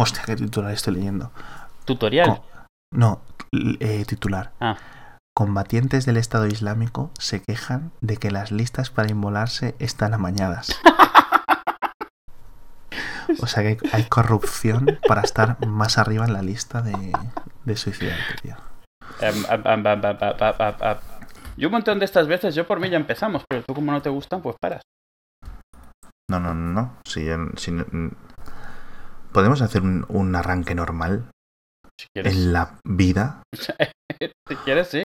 Hostia, qué titular estoy leyendo. ¿Tutorial? No, eh, titular. Ah. Combatientes del Estado Islámico se quejan de que las listas para inmolarse están amañadas. O sea que hay corrupción para estar más arriba en la lista de, de tío. Em, em, em, yo un montón de estas veces, yo por mí ya empezamos, pero tú como no te gustan, pues paras. No, no, no, no. Si, si Podemos hacer un, un arranque normal Si quieres, en la vida. si quieres sí.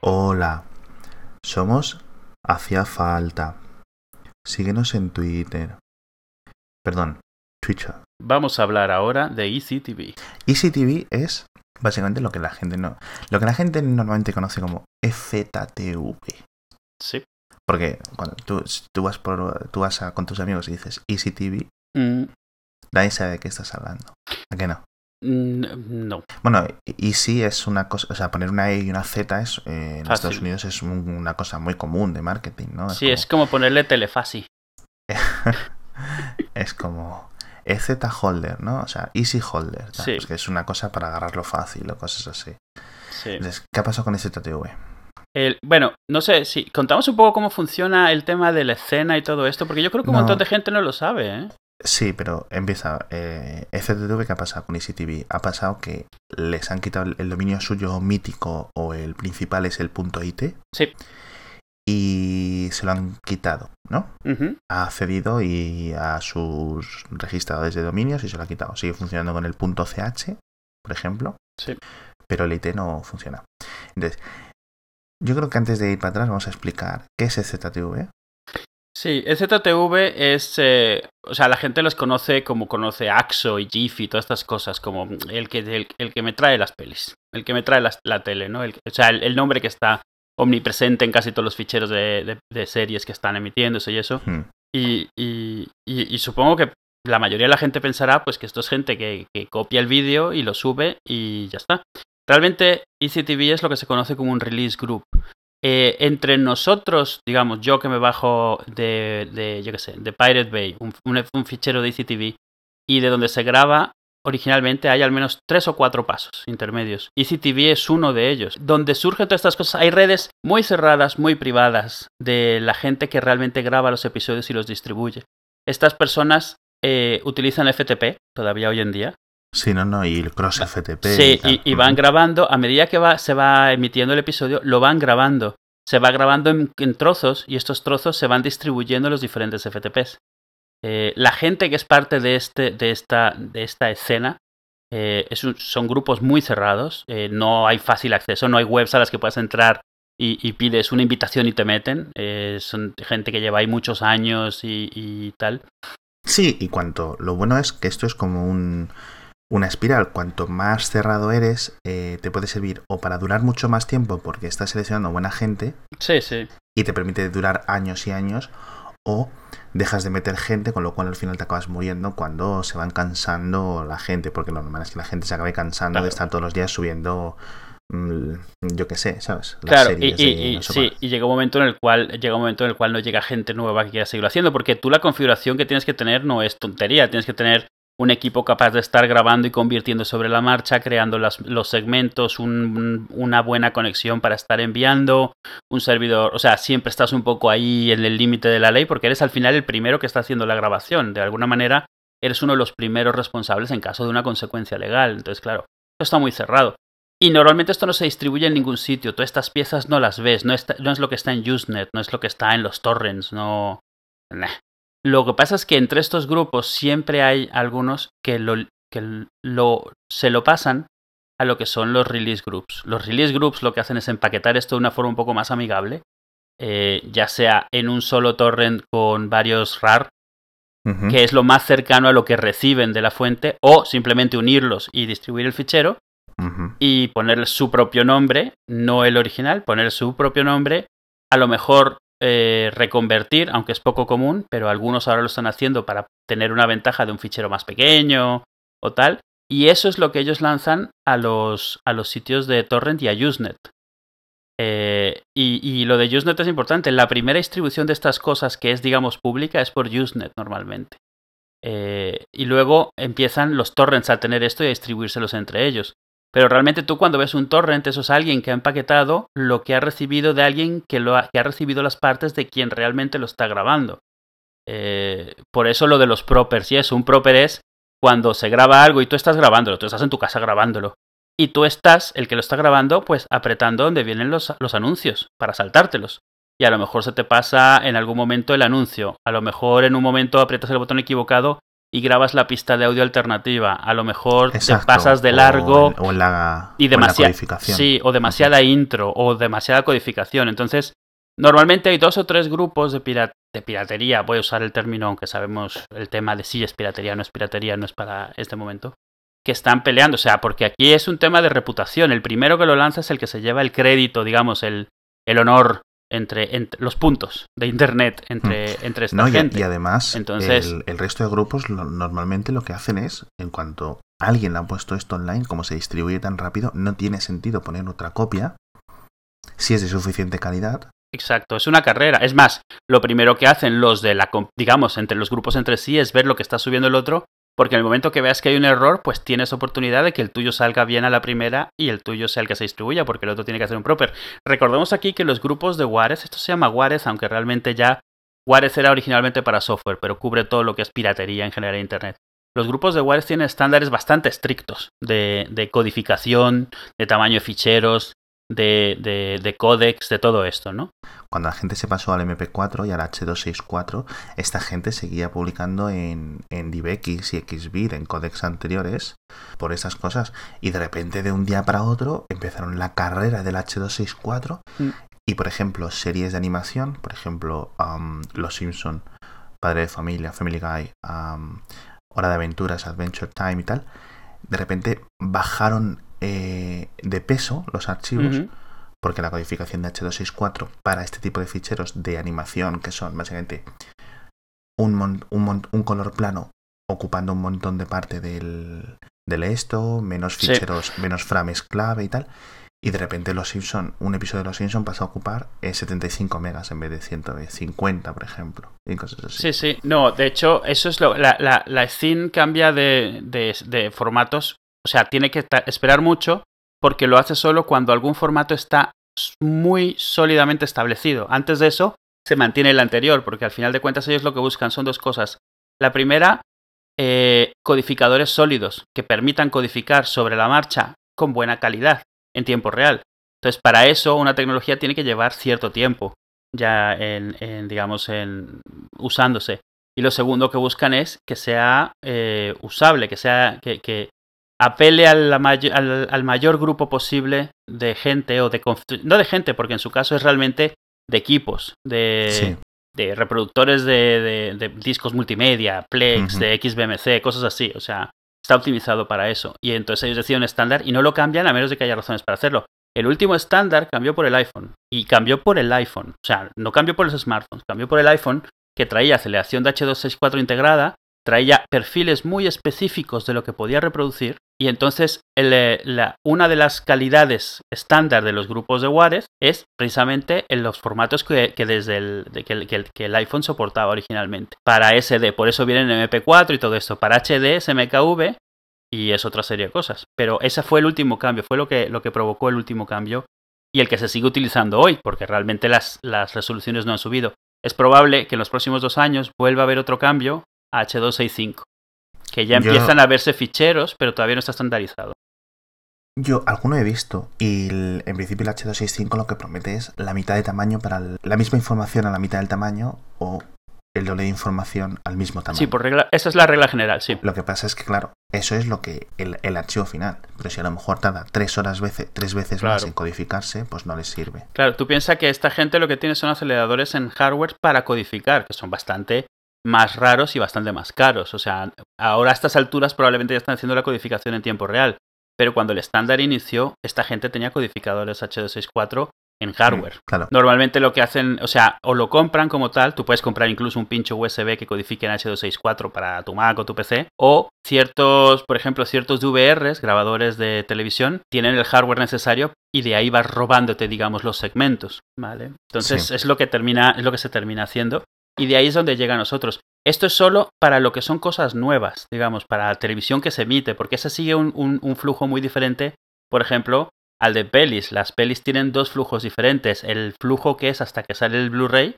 Hola, somos Hacía Falta. Síguenos en Twitter. Perdón, Twitter. Vamos a hablar ahora de E ECTV. ECTV es básicamente lo que la gente no, lo que la gente normalmente conoce como E FZTV. Sí. Porque cuando tú, tú vas por, tú vas a- con tus amigos y dices ECTV, Mm, nadie sabe de qué estás hablando. ¿A qué no? mm, no. Bueno, Easy es una cosa, o sea, poner una E y una Z es, eh, en Fácil. Estados Unidos es un- una cosa muy común de marketing, ¿no? Sí, es como ponerle telefasi. es como EZ Holder, ¿no? O sea, Easy Holder, Sí. pues que es una cosa para agarrarlo fácil o cosas así. Sí. Entonces, ¿qué ha pasado con EZTV? El- bueno, no sé si contamos un poco cómo funciona el tema de la escena y todo esto, porque yo creo que un No. montón de gente no lo sabe, ¿eh? Sí, pero empieza. Eh, ¿qué ha pasado con EasyTV? Ha pasado que les han quitado el, dominio suyo mítico o el principal es el punto .it Sí. y se lo han quitado, ¿no? Ha cedido y a sus registradores de dominios y se lo ha quitado. Sigue funcionando con el punto .ch, por ejemplo, Sí. pero el IT no funciona. Entonces, yo creo que antes de ir para atrás vamos a explicar qué es el ZTV. Sí, el ZTV es. eh, o sea, la gente los conoce como conoce Axo y GIF y todas estas cosas, como el que, el, el que me trae las pelis, el que me trae las- la tele, ¿no? El- o sea, el, el nombre que está omnipresente en casi todos los ficheros de, de- de series que están emitiéndose y eso. Hmm. Y, y- y- y supongo que la mayoría de la gente pensará pues que esto es gente que, que copia el vídeo y lo sube y ya está. Realmente ECTV es lo que se conoce como un release group. Eh, entre nosotros, digamos, yo que me bajo de, qué sé, de Pirate Bay, un fichero de ECTV, y de donde se graba, originalmente hay al menos tres o cuatro pasos intermedios. ECTV es uno de ellos. Donde surgen todas estas cosas, hay redes muy cerradas, muy privadas, de la gente que realmente graba los episodios y los distribuye. Estas personas eh, utilizan FTP todavía hoy en día. Sí, no, no, y el cross FTP. Sí, y, y van grabando, a medida que va, se va emitiendo el episodio, lo van grabando. Se va grabando en, en trozos y estos trozos se van distribuyendo en los diferentes FTPs. Eh, la gente que es parte de, este, de, esta, de esta escena eh, es un- son grupos muy cerrados, eh, no hay fácil acceso, no hay webs a las que puedas entrar y, y pides una invitación y te meten. son gente que lleva ahí muchos años y, y tal. Sí, y cuanto. Lo bueno es que esto es como un, una espiral. Cuanto más cerrado eres, eh, te puede servir o para durar mucho más tiempo porque estás seleccionando buena gente Sí, sí. y te permite durar años y años, o dejas de meter gente, con lo cual al final te acabas muriendo cuando se van cansando la gente, porque lo normal es que la gente se acabe cansando Claro. de estar todos los días subiendo, mm, yo qué sé, ¿sabes? Las Claro, y, y- sí, y llega un momento en el cual llega un momento en el cual no llega gente nueva que quiera seguirlo haciendo, porque tú la configuración que tienes que tener no es tontería, tienes que tener un equipo capaz de estar grabando y convirtiendo sobre la marcha, creando los segmentos, un- una buena conexión para estar enviando, un servidor, o sea, siempre estás un poco ahí en el límite de la ley porque eres al final el primero que está haciendo la grabación, de alguna manera eres uno de los primeros responsables en caso de una consecuencia legal, entonces claro, esto está muy cerrado. Y normalmente esto no se distribuye en ningún sitio. Tú estas piezas no las ves. No, está- no es lo que está en Usenet, no es lo que está en los torrents, no. Lo que pasa es que entre estos grupos siempre hay algunos que lo, que lo se lo pasan a lo que son los release groups. Los release groups lo que hacen es empaquetar esto de una forma un poco más amigable. eh, ya sea en un solo torrent con varios RAR, que es lo más cercano a lo que reciben de la fuente, o simplemente unirlos y distribuir el fichero, y ponerle su propio nombre, no el original, poner su propio nombre, a lo mejor eh, reconvertir, aunque es poco común, pero algunos ahora lo están haciendo para tener una ventaja de un fichero más pequeño o tal, y eso es lo que ellos lanzan a los, a los sitios de torrent y a Usenet. Eh, y, lo de Usenet es importante. La primera distribución de estas cosas que es, digamos, pública es por Usenet normalmente. Eh, y luego empiezan los torrents a tener esto y a distribuírselos entre ellos. Pero realmente tú cuando ves un torrent, eso es alguien que ha empaquetado lo que ha recibido de alguien que, lo ha, que ha recibido las partes de quien realmente lo está grabando. Eh, por eso lo de los propers y eso, un proper es cuando se graba algo y tú estás grabándolo, tú estás en tu casa grabándolo. Y tú estás, el que lo está grabando, pues apretando donde vienen los, los anuncios para saltártelos. Y a lo mejor se te pasa en algún momento el anuncio. A lo mejor en un momento aprietas el botón equivocado y grabas la pista de audio alternativa. A lo mejor te pasas de largo o la, y demasiada sí, o demasiada intro o demasiada codificación. Entonces, normalmente hay dos o tres grupos de, de piratería. Voy a usar el término, aunque sabemos el tema de si es piratería o no es piratería, no es para este momento que están peleando. O sea, porque aquí es un tema de reputación. El primero que lo lanza es el que se lleva el crédito, digamos, el, el honor entre, los puntos de internet entre, mm. entre esta gente. Y, además, Entonces, el, resto de grupos normalmente lo que hacen es, en cuanto alguien le ha puesto esto online, como se distribuye tan rápido, no tiene sentido poner otra copia si es de suficiente calidad. Exacto, es una carrera. Es más, lo primero que hacen los de la, digamos, entre los grupos entre sí es ver lo que está subiendo el otro porque en el momento que veas que hay un error, pues tienes oportunidad de que el tuyo salga bien a la primera y el tuyo sea el que se distribuya, porque el otro tiene que hacer un proper. Recordemos aquí que los grupos de Juárez, esto se llama Juárez, aunque realmente ya Juárez era originalmente para software, pero cubre todo lo que es piratería en general en Internet. Los grupos de Juárez tienen estándares bastante estrictos de, de codificación, de tamaño de ficheros, de, de, de códex, de todo esto, ¿no? Cuando la gente se pasó al MP4 y al H264, esta gente seguía publicando en, en DivX y XBit, en códex anteriores, por esas cosas. Y de repente, de un día para otro, empezaron la carrera del H264. Mm. Y, por ejemplo, series de animación, por ejemplo, um, Los Simpson, Padre de Familia, Family Guy, um, Hora de Aventuras, Adventure Time y tal, de repente bajaron eh, de peso los archivos, porque la codificación de H264 para este tipo de ficheros de animación, que son básicamente un, un, color plano ocupando un montón de parte del, del esto, menos ficheros, menos frames clave y tal. Y de repente Los Simpson, un episodio de Los Simpson pasa a ocupar 75 megas en vez de 150, por ejemplo. Y cosas así. Sí, sí. No, de hecho, eso es lo. La, la, la scene cambia de, de, formatos o sea, tiene que esperar mucho porque lo hace solo cuando algún formato está muy sólidamente establecido. Antes de eso, se mantiene el anterior, porque al final de cuentas ellos lo que buscan son dos cosas. La primera, eh, codificadores sólidos que permitan codificar sobre la marcha con buena calidad en tiempo real. Entonces, para eso una tecnología tiene que llevar cierto tiempo ya en, digamos, en usándose. Y lo segundo que buscan es que sea eh, usable, que sea que, apele al, al, mayor grupo posible de gente o de no de gente porque en su caso es realmente de equipos de, de reproductores de, de, discos multimedia Plex de XBMC cosas así o sea está optimizado para eso. Y entonces ellos deciden estándar y no lo cambian a menos de que haya razones para hacerlo. El último estándar cambió por el iPhone y cambió por el iPhone o sea no cambió por los smartphones cambió por el iPhone que traía aceleración de H264 integrada traía perfiles muy específicos de lo que podía reproducir y entonces eh, una de las calidades estándar de los grupos de Juárez es precisamente en los formatos que, desde el, que, el, iPhone soportaba originalmente. Para SD, por eso vienen MP4 y todo esto. Para HD es MKV y es otra serie de cosas. Pero ese fue el último cambio, fue lo que, lo que provocó el último cambio y el que se sigue utilizando hoy, porque realmente las, las resoluciones no han subido. Es probable que en los próximos dos años vuelva a haber otro cambio H265, que ya empiezan a verse ficheros, pero todavía no está estandarizado. Yo alguno he visto y en principio el H265 lo que promete es la mitad de tamaño para la misma información a la mitad del tamaño o el doble de información al mismo tamaño. Sí, por regla, esa es la regla general, sí. Lo que pasa es que, claro, eso es lo que el, archivo final. Pero si a lo mejor tarda tres horas veces, tres veces más en codificarse, pues no les sirve. Claro, tú piensas que esta gente lo que tiene son aceleradores en hardware para codificar, que son bastante más raros y bastante más caros. O sea, ahora a estas alturas probablemente ya están haciendo la codificación en tiempo real. Pero cuando el estándar inició, esta gente tenía codificadores H264 en hardware. Claro. Normalmente lo que hacen, o sea, o lo compran como tal, tú puedes comprar incluso un pincho USB que codifique en H264 para tu Mac o tu PC, o ciertos, por ejemplo, ciertos DVRs, grabadores de televisión, tienen el hardware necesario y de ahí vas robándote, digamos, los segmentos, ¿vale? Entonces Sí. es lo que termina, es lo que se termina haciendo y de ahí es donde llega a nosotros. Esto es solo para lo que son cosas nuevas, digamos, para televisión que se emite, porque ese sigue un, un- un flujo muy diferente, por ejemplo, al de pelis. Las pelis tienen dos flujos diferentes. El flujo que es hasta que sale el Blu-ray,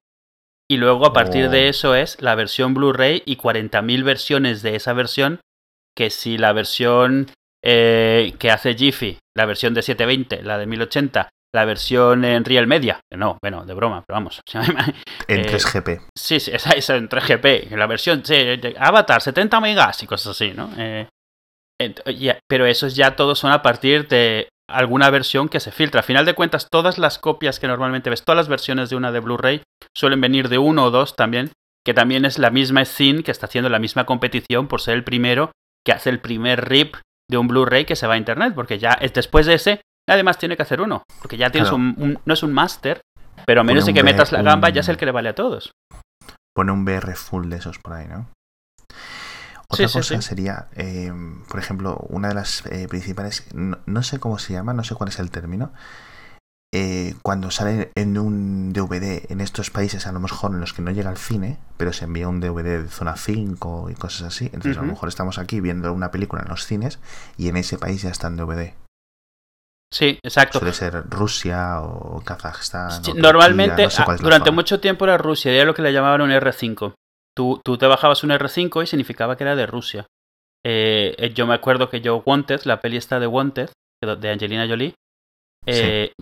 y luego a partir Oh. de eso es la versión Blu-ray y 40.000 versiones de esa versión, que si la versión eh, que hace Jiffy, la versión de 720, la de 1080, la versión en Real Media, no, bueno, de broma, pero vamos. En Eh, 3GP. Sí, sí, esa es en 3GP, la versión sí, de Avatar, 70 megas y cosas así, ¿no? Eh, ya, pero esos ya todos son a partir de alguna versión que se filtra. A final de cuentas, todas las copias que normalmente ves, todas las versiones de una de Blu-ray suelen venir de uno o dos también, que también es la misma scene que está haciendo la misma competición por ser el primero que hace el primer rip de un Blu-ray que se va a internet, porque ya es después de ese, nadie más tiene que hacer uno, porque ya tienes Claro. un, un- no es un máster, pero a menos de que metas la gamba, un- ya es el que le vale a todos. Pone un VR full de esos por ahí, ¿no? Otra sí, cosa sí. sería, eh, por ejemplo, una de las eh, principales, no, no sé cómo se llama, no sé cuál es el término, eh, cuando sale en un DVD en estos países, a lo mejor en los que no llega al cine, pero se envía un DVD de zona 5 y cosas así, entonces a lo mejor estamos aquí viendo una película en los cines y en ese país ya está en DVD. Sí, exacto. Suele ser Rusia o Kazajstán. Sí, normalmente, no sé cuál ah, durante mucho tiempo era Rusia, era lo que le llamaban un R5. Tú, tú te bajabas un R5 y significaba que era de Rusia. Eh, eh, yo me acuerdo que yo, Wanted, la peli esta de Wanted, de Angelina Jolie, eh,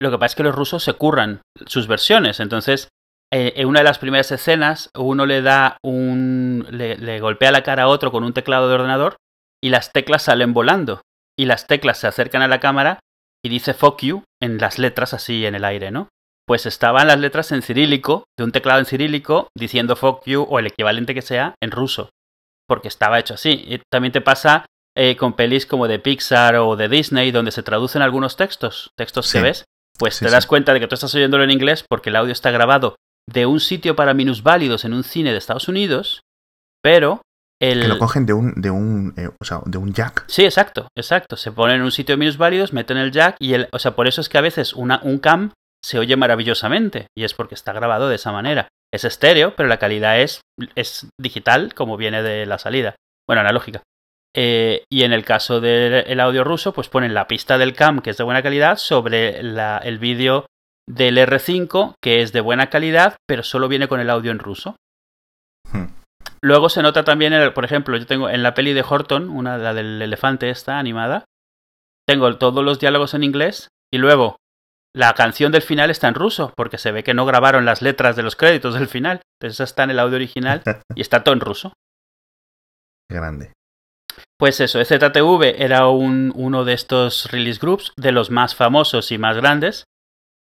lo que pasa es que los rusos se curran sus versiones. Entonces, eh, en una de las primeras escenas, uno le da un. Le, le golpea la cara a otro con un teclado de ordenador y las teclas salen volando. Y las teclas se acercan a la cámara y dice fuck you en las letras así en el aire, ¿no? Pues estaban las letras en cirílico, de un teclado en cirílico, diciendo fuck you o el equivalente que sea en ruso. Porque estaba hecho así. Y también te pasa eh, con pelis como de Pixar o de Disney, donde se traducen algunos textos, textos Sí. que ves, pues Sí, te sí. das cuenta de que tú estás oyéndolo en inglés porque el audio está grabado de un sitio para minusválidos en un cine de Estados Unidos, pero el... Que lo cogen de un, de un, eh, o sea, de un jack. Sí, exacto, exacto. Se ponen en un sitio de minusválidos, meten el jack y el... O sea, por eso es que a veces una, un cam se oye maravillosamente y es porque está grabado de esa manera. Es estéreo, pero la calidad es, es digital como viene de la salida. Bueno, analógica. Eh, y en el caso del el audio ruso, pues ponen la pista del cam, que es de buena calidad, sobre la- el vídeo del R5, que es de buena calidad, pero solo viene con el audio en ruso. Luego se nota también, el- por ejemplo, yo tengo en la peli de Horton, una la del elefante esta animada, tengo todos los diálogos en inglés y luego la canción del final está en ruso, porque se ve que no grabaron las letras de los créditos del final. Entonces esa está en el audio original y está todo en ruso. Grande. Pues eso, ZTV era un, uno de estos release groups, de los más famosos y más grandes,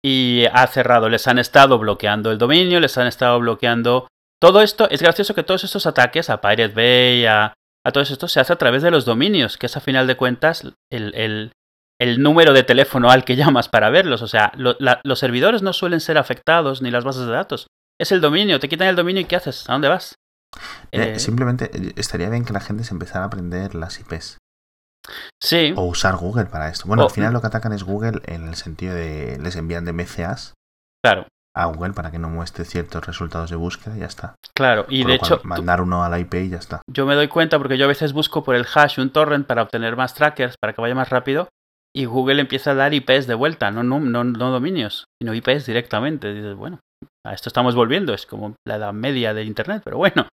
y ha cerrado. Les han estado bloqueando el dominio, les han estado bloqueando todo esto. Es gracioso que todos estos ataques a Pirate Bay, a, a todos estos, se hace a través de los dominios, que es a final de cuentas el, el, el número de teléfono al que llamas para verlos. O sea, lo- la- los servidores no suelen ser afectados ni las bases de datos. Es el dominio, te quitan el dominio y ¿qué haces? ¿A dónde vas? Eh, Eh, simplemente eh, estaría bien que la gente se empezara a aprender las IPs. sí, O usar Google para esto. Bueno, al final lo que atacan es Google en el sentido de les envían de MCAs claro, a Google para que no muestre ciertos resultados de búsqueda y ya está. claro. Y Por de cual, hecho, mandar uno a la IP y ya está. Yo me doy cuenta porque yo a veces busco por el hash un torrent para obtener más trackers, para que vaya más rápido, y Google empieza a dar IPs de vuelta, no, no, no, no dominios, sino IPs directamente. Y dices, bueno, a esto estamos volviendo, es como la edad media de Internet, pero bueno.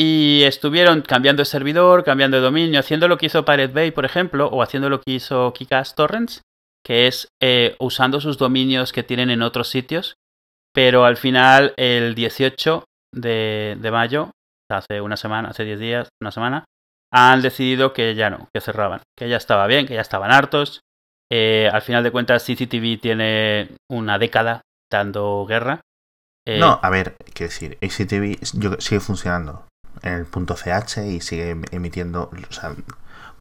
Y estuvieron cambiando de servidor, cambiando de dominio, haciendo lo que hizo Pirate Bay, por ejemplo, o haciendo lo que hizo Kikas Torrents, que es eh, usando sus dominios que tienen en otros sitios, pero al final, el 18 de, mayo, hace una semana, hace 10 días, una semana, han decidido que ya no, que cerraban, que ya estaba bien, que ya estaban hartos. Eh, al final de cuentas, CCTV tiene una década dando guerra. Eh, No, a ver, quiero decir, ACTV yo- sigue funcionando en el punto CH y sigue em- emitiendo, o sea,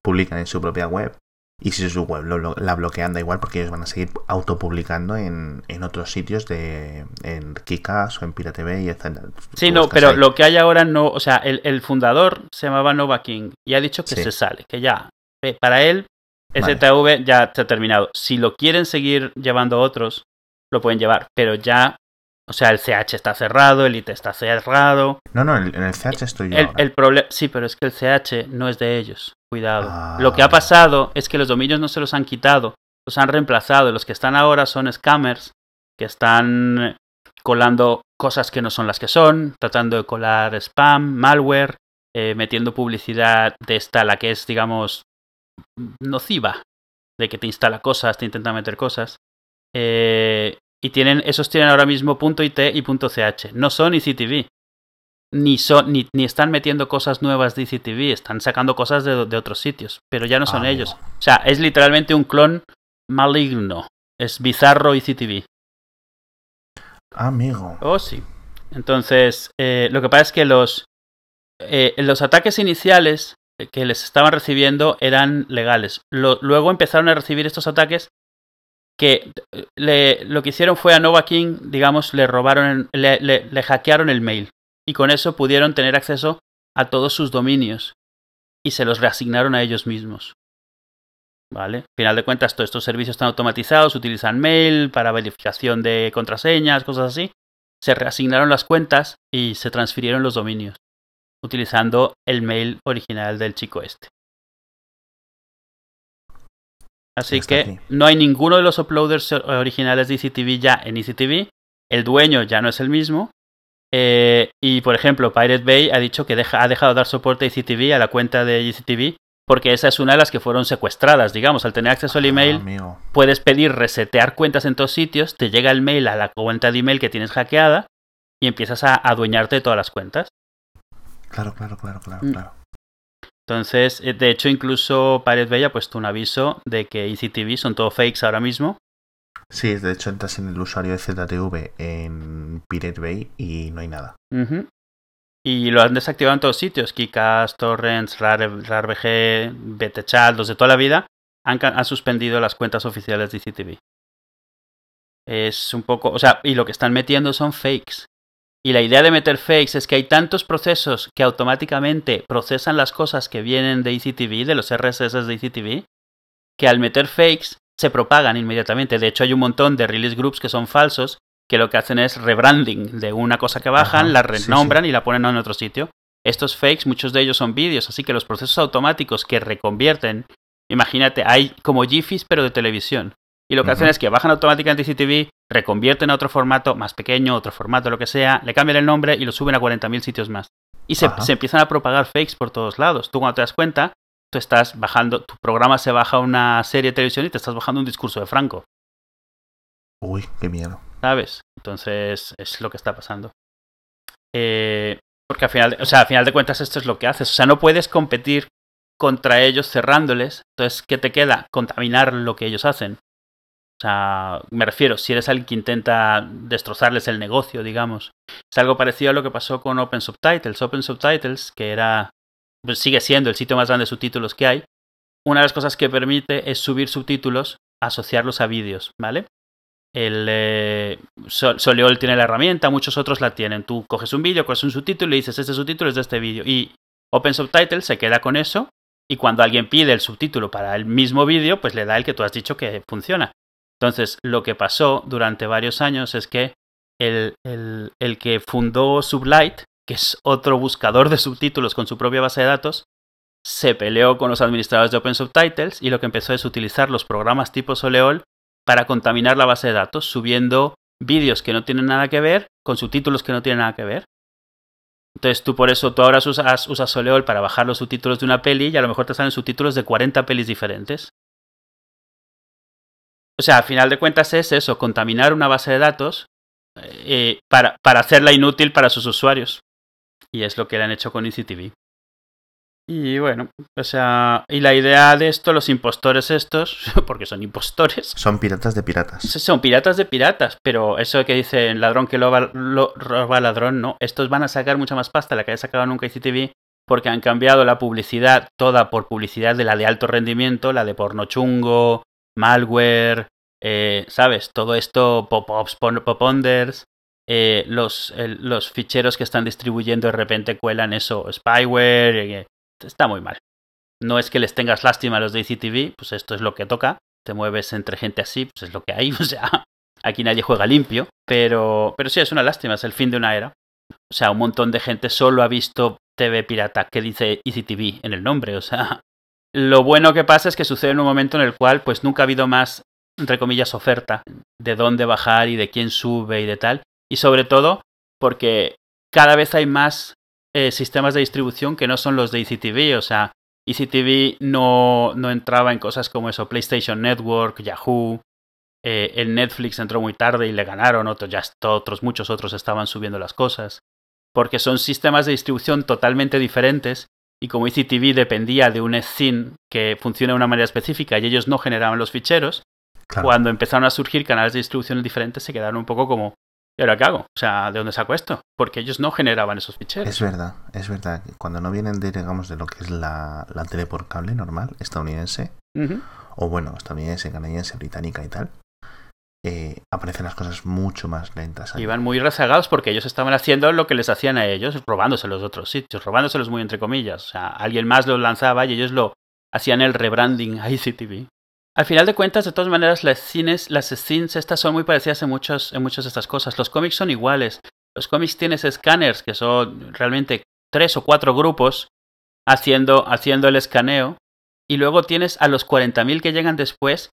publican en su propia web Y si su web lo, la bloquean, da igual porque ellos van a seguir autopublicando en, en otros sitios de en Kikas o en Pirate Bay, etc. Sí, no, pero ahí. lo que hay ahora no. O sea, el, el, fundador se llamaba Nova King y ha dicho que sí. se sale, que ya. Eh, para él, STV vale. ya ha terminado. Si lo quieren seguir llevando otros, lo pueden llevar, pero ya. O sea, el CH está cerrado, el IT está cerrado. No, no, en el CH estoy yo. El, el problema, sí, pero es que el CH no es de ellos. Cuidado. Ah. Lo que ha pasado es que los dominios no se los han quitado, los han reemplazado. Los que están ahora son scammers que están colando cosas que no son las que son, tratando de colar spam, malware, eh, metiendo publicidad de esta, la que es, digamos, nociva, de que te instala cosas, te intenta meter cosas. Eh, y tienen, esos tienen ahora mismo .it y .ch. No son ECTV ni, son, ni, ni, están metiendo cosas nuevas de ECTV, están sacando cosas de, de otros sitios, pero ya no son ah, ellos. O sea, es literalmente un clon maligno. Es bizarro ECTV. Amigo. Oh, sí. Entonces, eh, lo que pasa es que los, eh, los ataques iniciales que les estaban recibiendo eran legales. Lo, luego empezaron a recibir estos ataques que le, lo que hicieron fue a Nova King, digamos, le robaron, le, le, le hackearon el mail y con eso pudieron tener acceso a todos sus dominios y se los reasignaron a ellos mismos. ¿Vale? Al final de cuentas, todos estos servicios están automatizados, utilizan mail para verificación de contraseñas, cosas así. Se reasignaron las cuentas y se transfirieron los dominios, utilizando el mail original del chico este. Así que aquí. no hay ninguno de los uploaders originales de ECTV ya en ECTV. El dueño ya no es el mismo, eh, y por ejemplo, Pirate Bay ha dicho que deja, ha dejado de dar soporte a ECTV, a la cuenta de ECTV, porque esa es una de las que fueron secuestradas. Digamos, al tener acceso al email, ah, puedes pedir resetear cuentas en todos sitios, te llega el mail a la cuenta de email que tienes hackeada y empiezas a adueñarte de todas las cuentas. Claro, claro, claro, claro, mm. claro. Entonces, eh, de hecho, incluso Pirate Bay ha puesto un aviso de que ECTV son todo fakes ahora mismo Sí, de hecho entras en el usuario de ZTV en Pirate Bay y no hay nada. Uh -huh. Y lo han desactivado en todos sitios. Kikas, Torrents, RARBG, BTChat, los de toda la vida, han, han, suspendido las cuentas oficiales de CTV. Es un poco... O sea, y lo que están metiendo son fakes. Y la idea de meter fakes es que hay tantos procesos que automáticamente procesan las cosas que vienen de ECTV, de los RSS de ECTV, que al meter fakes se propagan inmediatamente. De hecho, hay un montón de release groups que son falsos, que lo que hacen es rebranding de una cosa que bajan, Ajá, la renombran sí, sí. y la ponen en otro sitio. Estos fakes, muchos de ellos son vídeos, así que los procesos automáticos que reconvierten, imagínate, hay como GIFs pero de televisión. Y lo que uh -huh. hacen es que bajan automáticamente CTV, reconvierten a otro formato más pequeño, otro formato, lo que sea, le cambian el nombre y lo suben a 40.000 sitios más. Y se, se, empiezan a propagar fakes por todos lados. Tú cuando te das cuenta, tú estás bajando, tu programa se baja una serie de televisión y te estás bajando un discurso de Franco. Uy, qué miedo. ¿Sabes? Entonces es lo que está pasando. Eh, porque al final, o sea, al final de cuentas esto es lo que haces. O sea, no puedes competir contra ellos cerrándoles. Entonces, ¿qué te queda? Contaminar lo que ellos hacen. O sea, me refiero, si eres alguien que intenta destrozarles el negocio, digamos. Es algo parecido a lo que pasó con Open Subtitles. Open Subtitles, que era pues sigue siendo el sitio más grande de subtítulos que hay, una de las cosas que permite es subir subtítulos, asociarlos a vídeos, ¿vale? El eh, Soleol tiene la herramienta, muchos otros la tienen. Tú coges un vídeo, coges un subtítulo y dices, este subtítulo es de este vídeo. Y Open Subtitles se queda con eso y cuando alguien pide el subtítulo para el mismo vídeo, pues le da el que tú has dicho que funciona. Entonces, lo que pasó durante varios años es que el, el, el que fundó Sublight, que es otro buscador de subtítulos con su propia base de datos, se peleó con los administradores de Open Subtitles y lo que empezó es utilizar los programas tipo Soleol para contaminar la base de datos, subiendo vídeos que no tienen nada que ver con subtítulos que no tienen nada que ver. Entonces tú por eso tú ahora usas, usas Soleol para bajar los subtítulos de una peli y a lo mejor te salen subtítulos de 40 pelis diferentes. O sea, al final de cuentas es eso, contaminar una base de datos eh, para, para hacerla inútil para sus usuarios. Y es lo que le han hecho con EasyTV. Y bueno, o sea, y la idea de esto, los impostores estos, porque son impostores. Son piratas de piratas. Son piratas de piratas, pero eso que dicen ladrón que lo, lo roba ladrón, no. Estos van a sacar mucha más pasta, la que haya sacado nunca ICTV, porque han cambiado la publicidad toda por publicidad de la de alto rendimiento, la de porno chungo, malware, eh, ¿sabes? Todo esto, pop-ups, pop-unders, eh, los, los ficheros que están distribuyendo de repente cuelan eso, spyware, eh, está muy mal. No es que les tengas lástima a los de ICTV, pues esto es lo que toca, te mueves entre gente así, pues es lo que hay, o sea, aquí nadie juega limpio, pero, pero sí, es una lástima, es el fin de una era. O sea, un montón de gente solo ha visto TV pirata que dice EasyTV en el nombre. O sea, lo bueno que pasa es que sucede en un momento en el cual pues nunca ha habido más, entre comillas, oferta de dónde bajar y de quién sube y de tal. Y sobre todo porque cada vez hay más eh, sistemas de distribución que no son los de EasyTV. O sea, EasyTV no, no entraba en cosas como eso, PlayStation Network, Yahoo. Eh, el Netflix entró muy tarde y le ganaron, otros, ya otros, muchos otros estaban subiendo las cosas porque son sistemas de distribución totalmente diferentes y como ECTV dependía de un SYN que funciona de una manera específica y ellos no generaban los ficheros, cuando empezaron a surgir canales de distribución diferentes se quedaron un poco como, ¿y ahora qué hago? O sea, ¿de dónde saco esto? Porque ellos no generaban esos ficheros. Es verdad, es verdad. Cuando no vienen de, digamos, de lo que es la, la tele por cable normal, estadounidense, o bueno, estadounidense, canadiense, británica y tal, eh, aparecen las cosas mucho más lentas. Iban muy rezagados porque ellos estaban haciendo lo que les hacían a ellos, robándose los otros sitios, robándoselos muy entre comillas. O sea, alguien más los lanzaba y ellos lo hacían el rebranding a ICTV. Al final de cuentas, de todas maneras, las cines, las scenes estas son muy parecidas en, muchos, en muchas de estas cosas. Los cómics son iguales. Los cómics tienes escáneres, que son realmente tres o cuatro grupos haciendo, haciendo el escaneo. Y luego tienes a los 40.000 que llegan después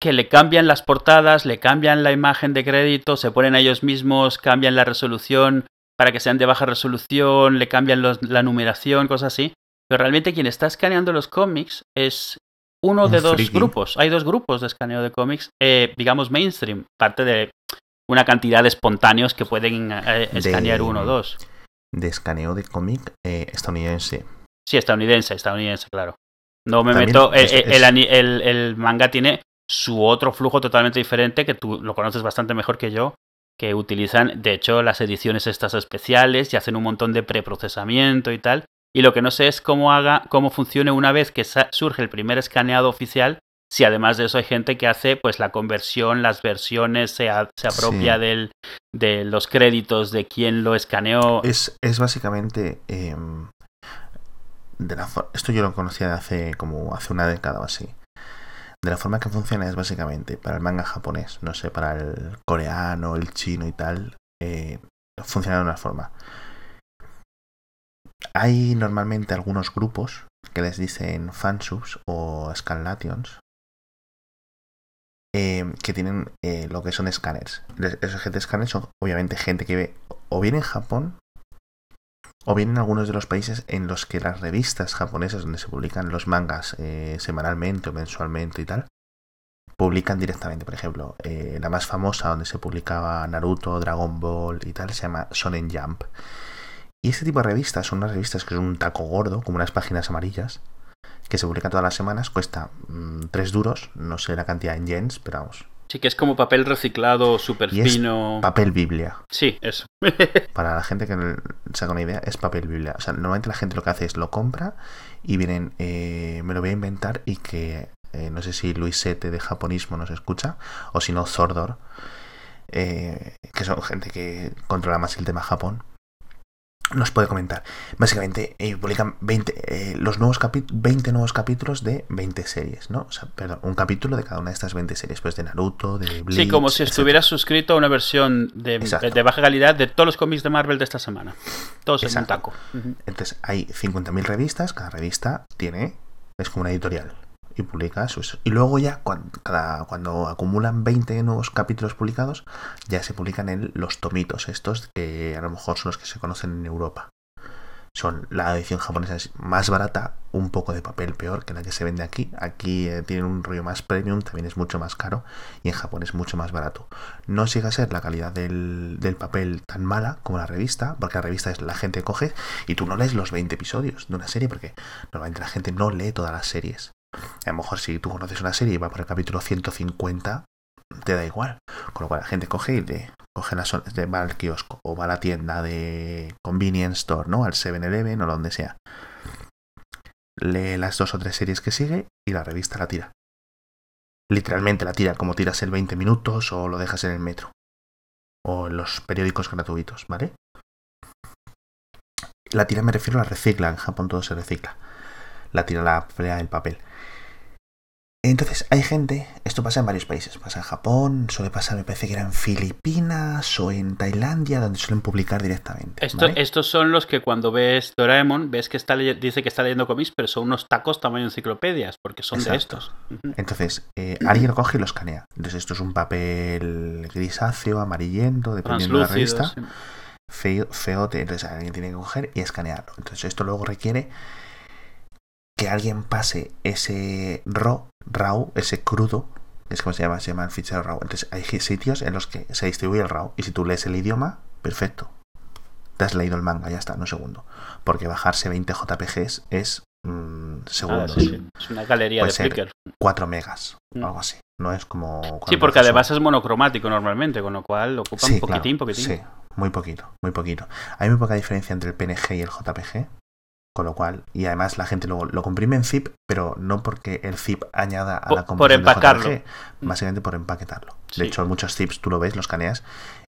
que le cambian las portadas, le cambian la imagen de crédito, se ponen a ellos mismos, cambian la resolución para que sean de baja resolución, le cambian la numeración, cosas así. Pero realmente quien está escaneando los cómics es uno de dos grupos. Hay dos grupos de escaneo de cómics, eh, digamos mainstream, parte de una cantidad de espontáneos que pueden eh, escanear uno o dos. De escaneo de cómic eh, estadounidense. Sí, estadounidense, estadounidense, claro. No me meto. el, manga tiene su otro flujo totalmente diferente, que tú lo conoces bastante mejor que yo, que utilizan, de hecho, las ediciones estas especiales y hacen un montón de preprocesamiento y tal. Y lo que no sé es cómo haga, cómo funcione una vez que surge el primer escaneado oficial, si además de eso hay gente que hace pues la conversión, las versiones, se, se apropia del, de los créditos de quien lo escaneó. Es, es básicamente... Em, de la, esto yo lo conocía hace como hace una década o así. De la forma que funciona es básicamente para el manga japonés, no sé, para el coreano, el chino y tal, eh, funciona de una forma. Hay normalmente algunos grupos que les dicen fansubs o scanlations eh, que tienen eh, lo que son escáneres. Esos gente escáneres son obviamente gente que ve o bien en Japón o bien en algunos de los países en los que las revistas japonesas donde se publican los mangas eh, semanalmente o mensualmente y tal, publican directamente. Por ejemplo, eh, la más famosa donde se publicaba Naruto, Dragon Ball y tal, se llama Shonen Jump. Y este tipo de revistas son unas revistas que son un taco gordo, como unas páginas amarillas, que se publican todas las semanas, cuesta 3 mm, duros, no sé la cantidad en yens, pero vamos, Sí, que es como papel reciclado súper fino. papel Biblia. Sí, eso. Para la gente que se haga una idea, es papel Biblia. O sea, normalmente la gente lo que hace es lo compra y vienen, eh, me lo voy a inventar y que eh, no sé si Luisete de japonismo nos escucha o si no Zordor, eh, que son gente que controla más el tema Japón nos puede comentar. Básicamente, eh, publican 20, eh, los nuevos 20 nuevos capítulos de 20 series, ¿no? O sea, perdón, un capítulo de cada una de estas 20 series, pues de Naruto, de Bleach, Sí, como si estuvieras suscrito a una versión de, de, baja calidad de todos los cómics de Marvel de esta semana. Todos en un taco. Entonces, hay 50.000 revistas, cada revista tiene, es como una editorial y publica. Y luego ya cuando, cada, cuando acumulan 20 nuevos capítulos publicados, ya se publican en los tomitos estos que a lo mejor son los que se conocen en Europa. Son la edición japonesa es más barata, un poco de papel peor que la que se vende aquí. Aquí eh, tienen un rollo más premium, también es mucho más caro y en Japón es mucho más barato. No llega a ser la calidad del, del papel tan mala como la revista, porque la revista es la gente coge y tú no lees los 20 episodios de una serie porque normalmente la gente no lee todas las series. A lo mejor si tú conoces una serie y va por el capítulo 150, te da igual. Con lo cual la gente coge y de, coge de, va al kiosco o va a la tienda de convenience store, ¿no? Al 7-Eleven o donde sea. Lee las dos o tres series que sigue y la revista la tira. Literalmente la tira como tiras el 20 minutos o lo dejas en el metro. O en los periódicos gratuitos, ¿vale? La tira me refiero a la recicla, en Japón todo se recicla. La tira la pelea el papel. Entonces, hay gente, esto pasa en varios países, pasa en Japón, suele pasar, me parece que era en Filipinas o en Tailandia, donde suelen publicar directamente. Esto, Estos son los que cuando ves Doraemon, ves que está dice que está leyendo cómics, pero son unos tacos tamaño enciclopedias, porque son de estos. Entonces, eh, alguien lo coge y lo escanea. Entonces, esto es un papel grisáceo, amarillento, dependiendo de la revista. Feo, feote, entonces alguien tiene que coger y escanearlo. Entonces, esto luego requiere que alguien pase ese RAW, RAW, ese crudo, es como se llama, se llama el fichero RAW. Entonces hay sitios en los que se distribuye el RAW y si tú lees el idioma, perfecto. Te has leído el manga, ya está, no segundo. Porque bajarse 20 JPGs es mmm, segundos. Es una galería de Flickr. 4 megas, o mm. algo así. No es como. Sí, porque además es monocromático normalmente, con lo cual ocupa un poquitín, poquitín. Sí, muy poquito, muy poquito. Hay muy poca diferencia entre el PNG y el JPG. Con lo cual, y además la gente luego lo comprime en zip, pero no porque el zip añada a la compresión por empacarlo. básicamente por empaquetarlo. De hecho, muchos zips tú lo ves, los escaneas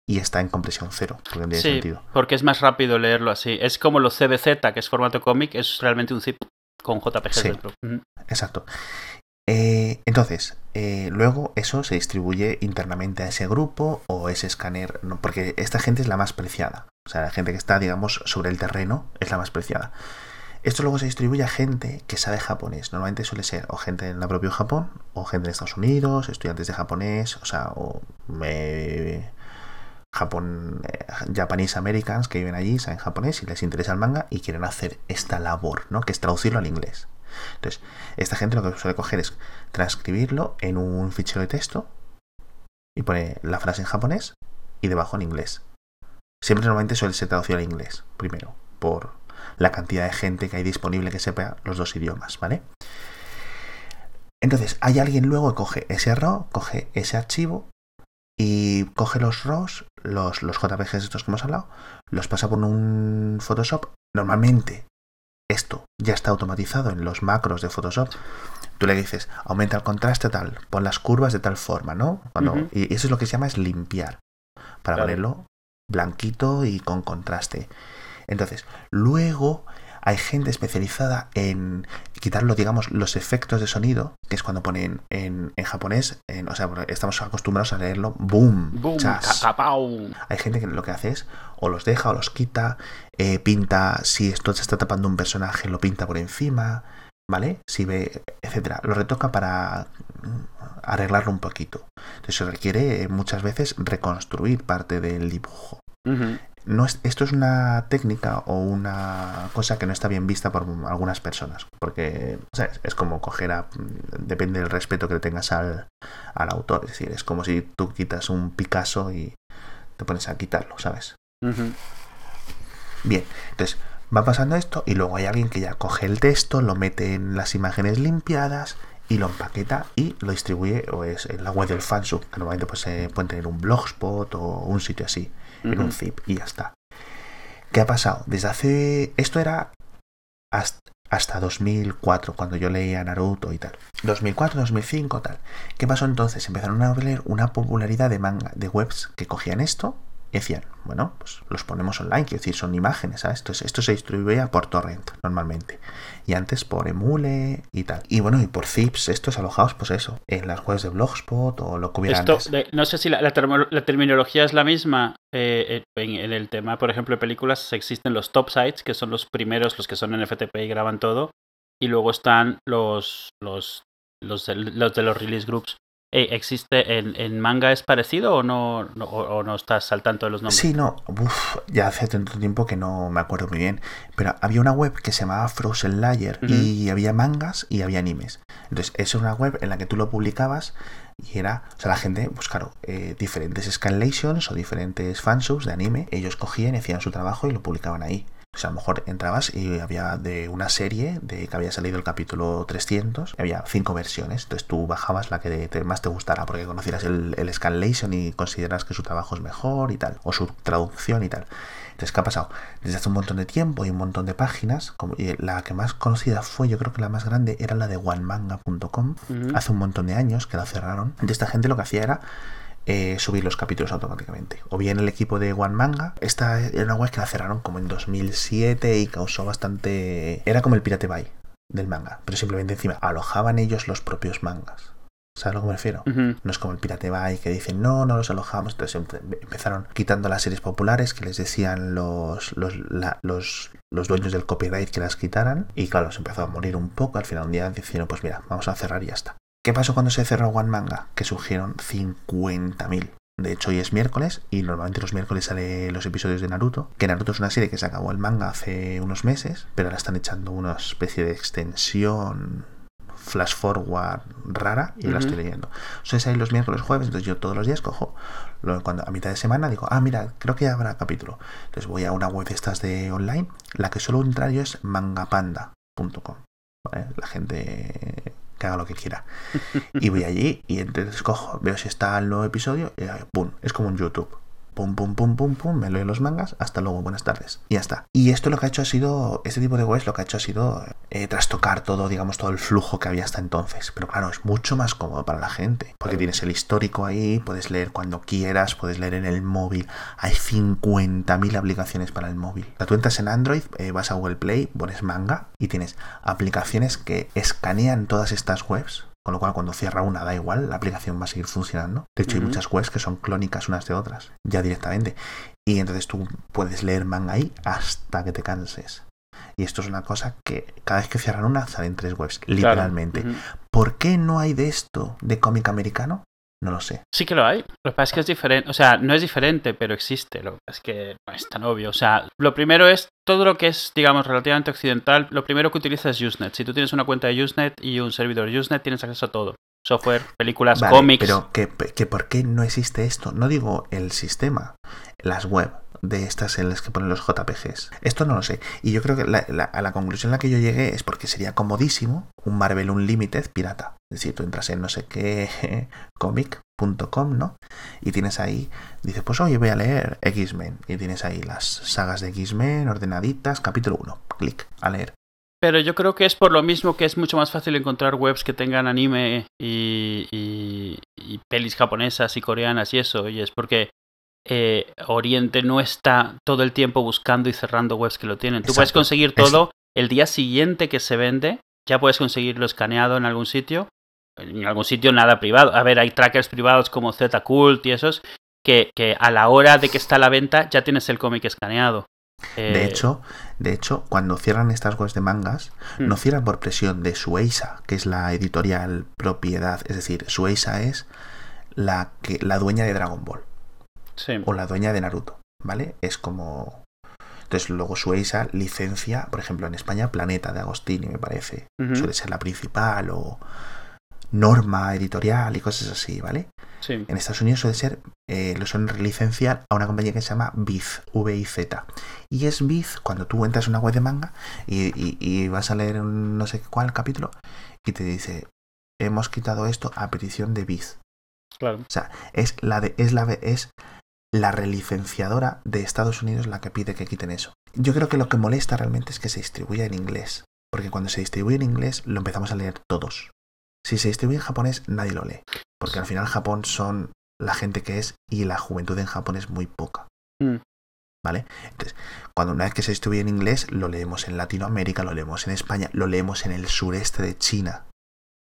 y está en compresión cero, porque sí, sentido. porque es más rápido leerlo así. Es como los CBZ, que es formato cómic, es realmente un zip con JPG dentro. Exacto. Eh, entonces, eh, luego eso se distribuye internamente a ese grupo o ese escáner, porque esta gente es la más preciada. O sea, la gente que está, digamos, sobre el terreno es la más preciada. Esto luego se distribuye a gente que sabe japonés. Normalmente suele ser o gente en el propio Japón, o gente en Estados Unidos, estudiantes de japonés, o sea, o Japón, eh, Japanese Americans que viven allí, saben japonés y les interesa el manga y quieren hacer esta labor, ¿no? Que es traducirlo al inglés. Entonces, esta gente lo que suele coger es transcribirlo en un fichero de texto y pone la frase en japonés y debajo en inglés. Siempre normalmente suele ser traducido al inglés, primero, por la cantidad de gente que hay disponible que sepa los dos idiomas, ¿vale? Entonces, hay alguien luego que coge ese RAW, coge ese archivo y coge los RAWs, los, los JPGs estos que hemos hablado, los pasa por un Photoshop. Normalmente, esto ya está automatizado en los macros de Photoshop. Tú le dices, aumenta el contraste tal, pon las curvas de tal forma, ¿no? Y eso es lo que se llama es limpiar, para ponerlo blanquito y con contraste. Entonces, luego hay gente especializada en quitarlo, digamos, los efectos de sonido, que es cuando ponen en, japonés, o sea, estamos acostumbrados a leerlo, boom, boom Hay gente que lo que hace es o los deja o los quita, eh, pinta, si esto se está tapando un personaje, lo pinta por encima, ¿vale? Si ve, etcétera. Lo retoca para mm, arreglarlo un poquito. Entonces se requiere muchas veces reconstruir parte del dibujo no es, esto es una técnica o una cosa que no está bien vista por algunas personas, porque es como coger a... depende del respeto que le tengas al, al, autor, es decir, es como si tú quitas un Picasso y te pones a quitarlo, ¿sabes? Bien, entonces va pasando esto y luego hay alguien que ya coge el texto, lo mete en las imágenes limpiadas y lo empaqueta y lo distribuye o es en la web del fansub, que normalmente pues, se puede tener un blogspot o un sitio así en un zip y ya está. ¿Qué ha pasado? Desde hace... Esto era hasta, 2004, cuando yo leía Naruto y tal. 2004, 2005, tal. ¿Qué pasó entonces? Empezaron a ver una popularidad de manga, de webs que cogían esto decían, bueno, pues los ponemos online, quiero decir, son imágenes, ¿sabes? Esto, esto se distribuía por torrent normalmente. Y antes por emule y tal. Y bueno, y por zips, estos alojados, pues eso, en las webs de Blogspot o lo que hubiera esto, no sé si la, terminología es la misma. Eh, eh, en, el tema, por ejemplo, de películas, existen los top sites, que son los primeros, los que son en FTP y graban todo. Y luego están los, los, los de los release groups. Eh, ¿Existe en, manga es parecido o no, o, no estás al tanto de los nombres? Sí, no, Uf, ya hace tanto tiempo que no me acuerdo muy bien, pero había una web que se llamaba Frozen Layer y había mangas y había animes. Entonces, es una web en la que tú lo publicabas y era, o sea, la gente, pues claro, eh, diferentes scanlations o diferentes fansubs de anime, ellos cogían y hacían su trabajo y lo publicaban ahí. O sea, a lo mejor entrabas y había de una serie de que había salido el capítulo 300, había cinco versiones. Entonces tú bajabas la que más te gustara porque conocieras el, el scanlation y consideras que su trabajo es mejor y tal, o su traducción y tal. Entonces, ¿qué ha pasado? Desde hace un montón de tiempo y un montón de páginas, como, y la que más conocida fue, yo creo que la más grande, era la de onemanga.com, hace un montón de años que la cerraron. De esta gente lo que hacía era eh, subir los capítulos automáticamente. O bien el equipo de One Manga. Esta era una web que la cerraron como en 2007 y causó bastante... Era como el Pirate Bay del manga, pero simplemente encima alojaban ellos los propios mangas. ¿Sabes a lo que me refiero? No es como el Pirate Bay que dicen, no, no los alojamos. Entonces empezaron quitando las series populares que les decían los, los, los, los, dueños del copyright que las quitaran. Y claro, se empezó a morir un poco. Al final un día decidieron, pues mira, vamos a cerrar y ya está. ¿Qué pasó cuando se cerró One Manga? Que surgieron 50.000. De hecho, hoy es miércoles y normalmente los miércoles salen los episodios de Naruto. Que Naruto es una serie que se acabó el manga hace unos meses, pero ahora están echando una especie de extensión flash forward rara y la estoy leyendo. Sois ahí los miércoles, jueves, entonces yo todos los días cojo, cuando a mitad de semana digo, ah, mira, creo que ya habrá capítulo. Entonces voy a una web de estas de online, la que suelo entrar yo es mangapanda.com. La gente que haga lo que quiera. Y voy allí y entonces cojo, veo si está el nuevo episodio y ¡pum! Es como un YouTube pum, pum, pum, pum, pum, me leo los mangas, hasta luego, buenas tardes. Y ya está. Y esto lo que ha hecho ha sido, este tipo de webs lo que ha hecho ha sido eh, trastocar todo, digamos, todo el flujo que había hasta entonces. Pero claro, es mucho más cómodo para la gente, porque tienes el histórico ahí, puedes leer cuando quieras, puedes leer en el móvil. Hay 50.000 aplicaciones para el móvil. O tú entras en Android, eh, vas a Google Play, pones manga y tienes aplicaciones que escanean todas estas webs con lo cual cuando cierra una da igual, la aplicación va a seguir funcionando. De hecho hay muchas webs que son clónicas unas de otras, ya directamente. Y entonces tú puedes leer manga ahí hasta que te canses. Y esto es una cosa que cada vez que cierran una salen tres webs, literalmente. ¿Por qué no hay de esto de cómic americano? No lo sé. Sí que lo hay. Lo que pasa es que es diferente. O sea, no es diferente, pero existe. Lo que pasa es que no es tan obvio. O sea, lo primero es todo lo que es, digamos, relativamente occidental. Lo primero que utiliza es Usenet. Si tú tienes una cuenta de Usenet y un servidor Usenet, tienes acceso a todo. Software, películas, cómics. Pero que, que ¿por qué no existe esto? No digo el sistema, las web de estas en las que ponen los JPGs. Esto no lo sé. Y yo creo que a la conclusión a la que yo llegué es porque sería comodísimo un Marvel Unlimited pirata. Es decir, tú entras en no sé qué comic.com, ¿no? Y tienes ahí, dices, pues oye, voy a leer X-Men. Y tienes ahí las sagas de X-Men ordenaditas, capítulo 1. Clic, a leer. Pero yo creo que es por lo mismo que es mucho más fácil encontrar webs que tengan anime y, y, y pelis japonesas y coreanas y eso. Y es porque eh, Oriente no está todo el tiempo buscando y cerrando webs que lo tienen. Tú puedes conseguir todo el día siguiente que se vende, ya puedes conseguirlo escaneado en algún sitio. En algún sitio nada privado. A ver, hay trackers privados como Zcult y esos que, que a la hora de que está a la venta ya tienes el cómic escaneado. De eh, hecho, de hecho, cuando cierran estas webs de mangas, no hmm. cierran por presión de Sueisa, que es la editorial propiedad, es decir, Sueisa es la que la dueña de Dragon Ball o la dueña de Naruto, ¿vale? Es como... Entonces luego Sueisa licencia, por ejemplo, en España Planeta de Agostini, me parece. Suele ser la principal o norma editorial y cosas así, ¿vale? Sí. En Estados Unidos suele ser, eh, lo suelen licenciar a una compañía que se llama Biz, V-I-Z. Y es Biz cuando tú entras en una web de manga y, vas a leer un no sé cuál capítulo y te dice, hemos quitado esto a petición de Biz. Claro. O sea, es la de, es la, es la relicenciadora de Estados Unidos la que pide que quiten eso. Yo creo que lo que molesta realmente es que se distribuya en inglés, porque cuando se distribuye en inglés lo empezamos a leer todos. Si se distribuye en japonés nadie lo lee, porque al final Japón son la gente que es y la juventud en Japón es muy poca. Mm. ¿Vale? Entonces, cuando una vez que se distribuye en inglés, lo leemos en Latinoamérica, lo leemos en España, lo leemos en el sureste de China,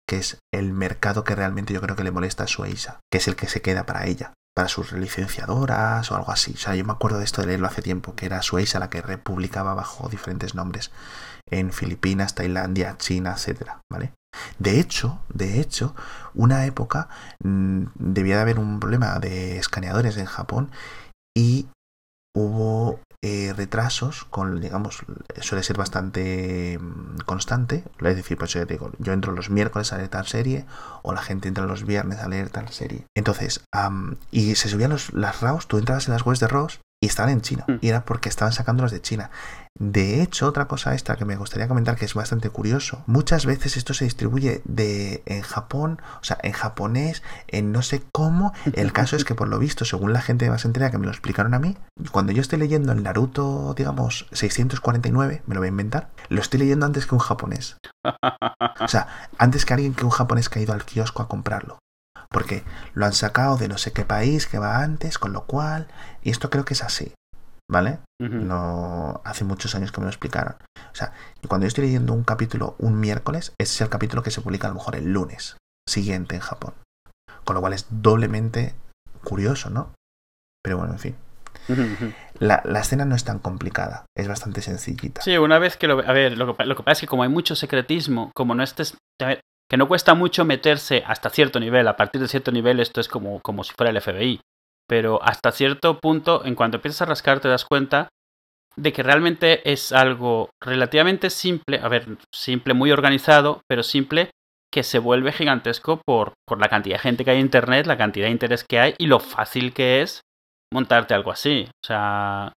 que es el mercado que realmente yo creo que le molesta a Suiza, que es el que se queda para ella para sus licenciadoras o algo así. O sea, yo me acuerdo de esto de leerlo hace tiempo, que era Suecia la que republicaba bajo diferentes nombres en Filipinas, Tailandia, China, etcétera, ¿vale? De hecho, de hecho, una época mm, debía de haber un problema de escaneadores en Japón y hubo eh, retrasos con, digamos, suele ser bastante mm, constante. Es decir, pues yo digo, yo entro los miércoles a leer tal serie o la gente entra los viernes a leer tal serie. Entonces, y se subían los, las RAWs, tú entrabas en las webs de RAWs y estaban en China. Mm. Y era porque estaban sacándolos de China. De hecho, otra cosa extra que me gustaría comentar que es bastante curioso. Muchas veces esto se distribuye de en Japón, o sea, en japonés, en no sé cómo. El caso es que por lo visto, según la gente de más entera que me lo explicaron a mí, cuando yo estoy leyendo el Naruto, digamos, 649, me lo voy a inventar, lo estoy leyendo antes que un japonés. O sea, antes que alguien que un japonés que ha ido al kiosco a comprarlo. Porque lo han sacado de no sé qué país que va antes, con lo cual, y esto creo que es así, ¿vale? No, hace muchos años que me lo explicaron. O sea, cuando yo estoy leyendo un capítulo un miércoles, ese es el capítulo que se publica a lo mejor el lunes siguiente en Japón. Con lo cual es doblemente curioso, ¿no? Pero bueno, en fin. La, la escena no es tan complicada, es bastante sencillita. Sí, una vez que lo... A ver, lo que, lo que pasa es que como hay mucho secretismo, como no estés... que no cuesta mucho meterse hasta cierto nivel, a partir de cierto nivel esto es como, como si fuera el FBI, pero hasta cierto punto, en cuanto empiezas a rascar, te das cuenta de que realmente es algo relativamente simple, a ver, simple, muy organizado, pero simple, que se vuelve gigantesco por, por la cantidad de gente que hay en Internet, la cantidad de interés que hay y lo fácil que es montarte algo así. O sea,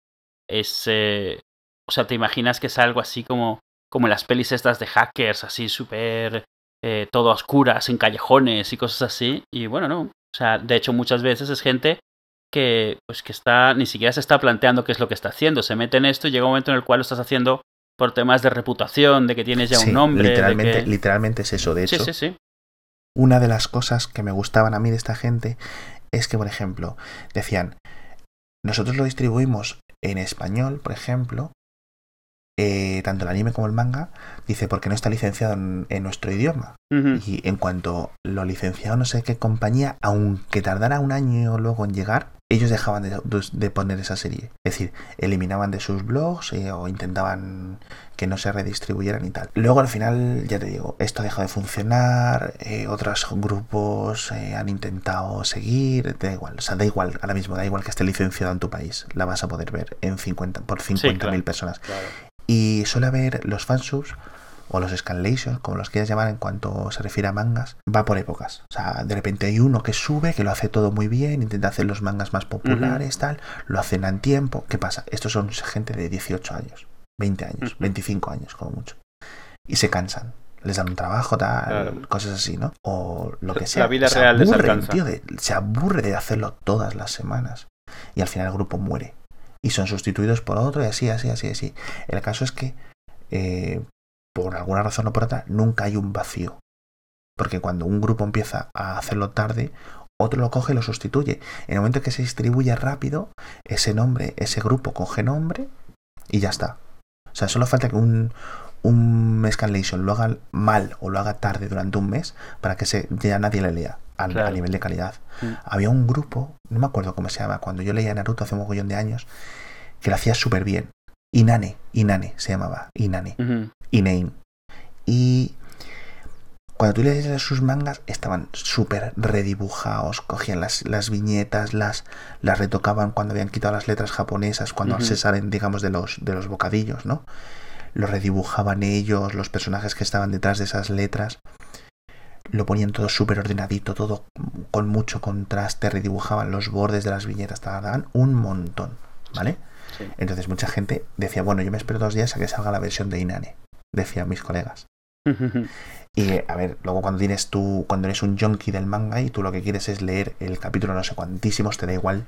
es... eh, o sea, te imaginas que es algo así como, como las pelis estas de hackers, así súper... Eh, todo a oscuras, en callejones y cosas así. Y bueno, no. O sea, de hecho muchas veces es gente que pues que está ni siquiera se está planteando qué es lo que está haciendo se mete en esto y llega un momento en el cual lo estás haciendo por temas de reputación de que tienes ya Sí, un nombre de literalmente, que- literalmente es eso. De hecho, sí sí una de las cosas que me gustaban a mí de esta gente es que, por ejemplo, decían, nosotros lo distribuimos en español, por ejemplo, eh, tanto el anime como el manga, dice, porque no está licenciado en, en nuestro idioma. Y en cuanto lo licenciado no sé qué compañía, aunque tardara un año luego en llegar, ellos dejaban de, de poner esa serie. Es decir, eliminaban de sus blogs eh, o intentaban que no se redistribuyeran y tal. Luego al final, ya te digo, esto dejó de funcionar, eh, otros grupos eh, han intentado seguir, da igual, o sea, da igual, ahora mismo da igual que esté licenciado en tu país, la vas a poder ver en 50, por 50.000 claro. personas. Claro. Y suele haber los fansubs o los scanlations, como los quieras llamar en cuanto se refiere a mangas, va por épocas. O sea, de repente hay uno que sube, que lo hace todo muy bien, intenta hacer los mangas más populares, tal, lo hacen en tiempo. ¿Qué pasa? Estos son gente de 18 años, 20 años, Ujú. 25 años como mucho. Y se cansan. Les dan un trabajo, tal, Claro. cosas así, ¿no? O lo que La sea. vida se real les aburren, alcanza. tío, de- se aburre de hacerlo todas las semanas. Y al final el grupo muere. Y son sustituidos por otro y así, así, así, así. El caso es que eh, por alguna razón o por otra, nunca hay un vacío. Porque cuando un grupo empieza a hacerlo tarde, otro lo coge y lo sustituye. En el momento que se distribuye rápido, ese nombre, ese grupo coge nombre y ya está. O sea, solo falta que un, un scanlation lo haga mal o lo haga tarde durante un mes para que se, ya nadie le lea a, a nivel de calidad. Mm. Había un grupo, no me acuerdo cómo se llama, cuando yo leía Naruto hace un mogollón de años, que lo hacía súper bien. Inane, Inane se llamaba, Inane. Inane. Y cuando tú lees sus mangas, estaban súper redibujados, cogían las, las viñetas, las, las retocaban cuando habían quitado las letras japonesas, cuando se salen, digamos, de los, de los bocadillos, ¿no? Lo redibujaban ellos, los personajes que estaban detrás de esas letras. Lo ponían todo súper ordenadito, todo con mucho contraste, redibujaban los bordes de las viñetas, tardaban un montón, ¿vale? Sí. Entonces mucha gente decía, bueno, yo me espero dos días a que salga la versión de Inane, decían mis colegas. Y a ver, luego cuando tienes tú, cuando eres un junkie del manga y tú lo que quieres es leer el capítulo no sé cuantísimos, te da igual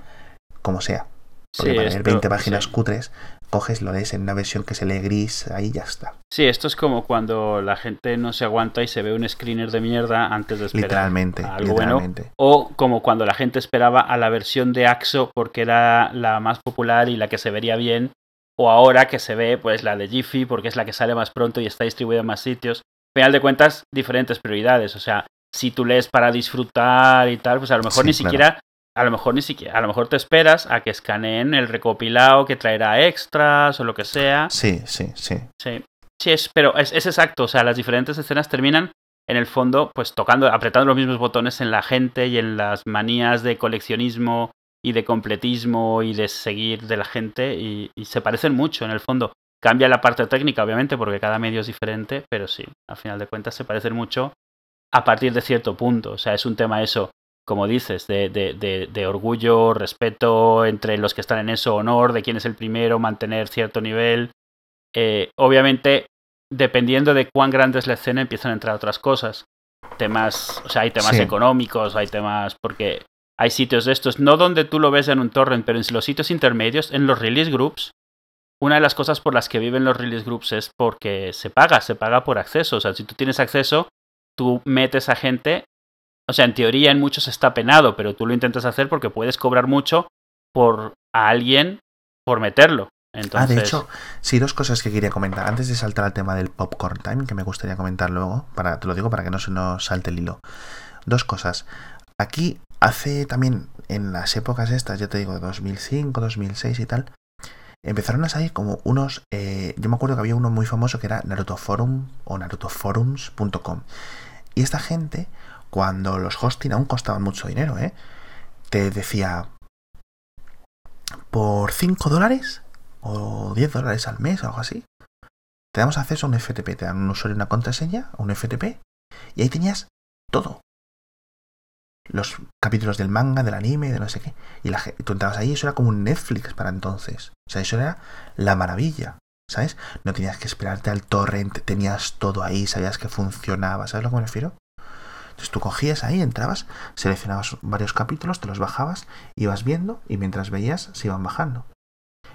como sea. Porque Sí, para leer esto- 20 páginas sí. cutres, coges, lo lees en una versión que se lee gris, ahí ya está. Sí, esto es como cuando la gente no se aguanta y se ve un screener de mierda antes de esperar Literalmente, a algo bueno. literalmente. O como cuando la gente esperaba a la versión de AXO porque era la más popular y la que se vería bien. O ahora que se ve pues la de Jiffy porque es la que sale más pronto y está distribuida en más sitios. Al final de cuentas, diferentes prioridades. O sea, si tú lees para disfrutar y tal, pues a lo mejor Sí, ni claro. siquiera, a lo mejor ni siquiera, a lo mejor te esperas a que escaneen el recopilado que traerá extras o lo que sea. Sí, sí, sí. Sí, sí es, pero es, es exacto. O sea, las diferentes escenas terminan en el fondo, pues tocando, apretando los mismos botones en la gente y en las manías de coleccionismo y de completismo y de seguir de la gente y, y se parecen mucho en el fondo. Cambia la parte técnica, obviamente, porque cada medio es diferente, pero sí, al final de cuentas se parecen mucho a partir de cierto punto. O sea, es un tema eso. Como dices, de, de, de, orgullo, respeto entre los que están en eso, honor, de quién es el primero, mantener cierto nivel. Eh, obviamente, dependiendo de cuán grande es la escena, empiezan a entrar otras cosas. Temas, o sea, hay temas económicos, hay temas, porque hay sitios de estos, no donde tú lo ves en un torrent, pero en los sitios intermedios, en los release groups, una de las cosas por las que viven los release groups es porque se paga, se paga por acceso. O sea, si tú tienes acceso, tú metes a gente. O sea, en teoría en muchos está penado, pero tú lo intentas hacer porque puedes cobrar mucho por a alguien por meterlo. Entonces... Ah, de hecho, sí, dos cosas que quería comentar. Antes de saltar al tema del popcorn time, que me gustaría comentar luego, para, te lo digo para que no se nos salte el hilo. Dos cosas. Aquí hace también, en las épocas estas, ya te digo, 2005, 2006 y tal, empezaron a salir como unos. Eh, yo me acuerdo que había uno muy famoso que era Naruto Forum o narutoforums.com. Y esta gente, cuando los hosting aún costaban mucho dinero, ¿eh? te decía por 5 dólares o 10 dólares al mes o algo así. Te damos acceso a un FTP, te dan un usuario una contraseña, un FTP, y ahí tenías todo los capítulos del manga, del anime, de no sé qué. Y la, tú entrabas ahí, eso era como un Netflix para entonces. O sea, eso era la maravilla. ¿Sabes? No tenías que esperarte al torrent, tenías todo ahí, sabías que funcionaba. ¿Sabes a lo que me refiero? Entonces tú cogías ahí, entrabas, seleccionabas varios capítulos, te los bajabas, ibas viendo y mientras veías se iban bajando.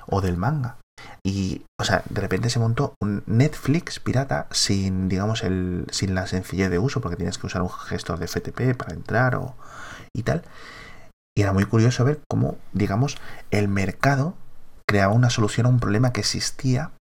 O del manga. Y, o sea, de repente se montó un Netflix pirata sin, digamos, el, sin la sencillez de uso, porque tienes que usar un gestor de FTP para entrar o, y tal. Y era muy curioso ver cómo, digamos, el mercado creaba una solución a un problema que existía,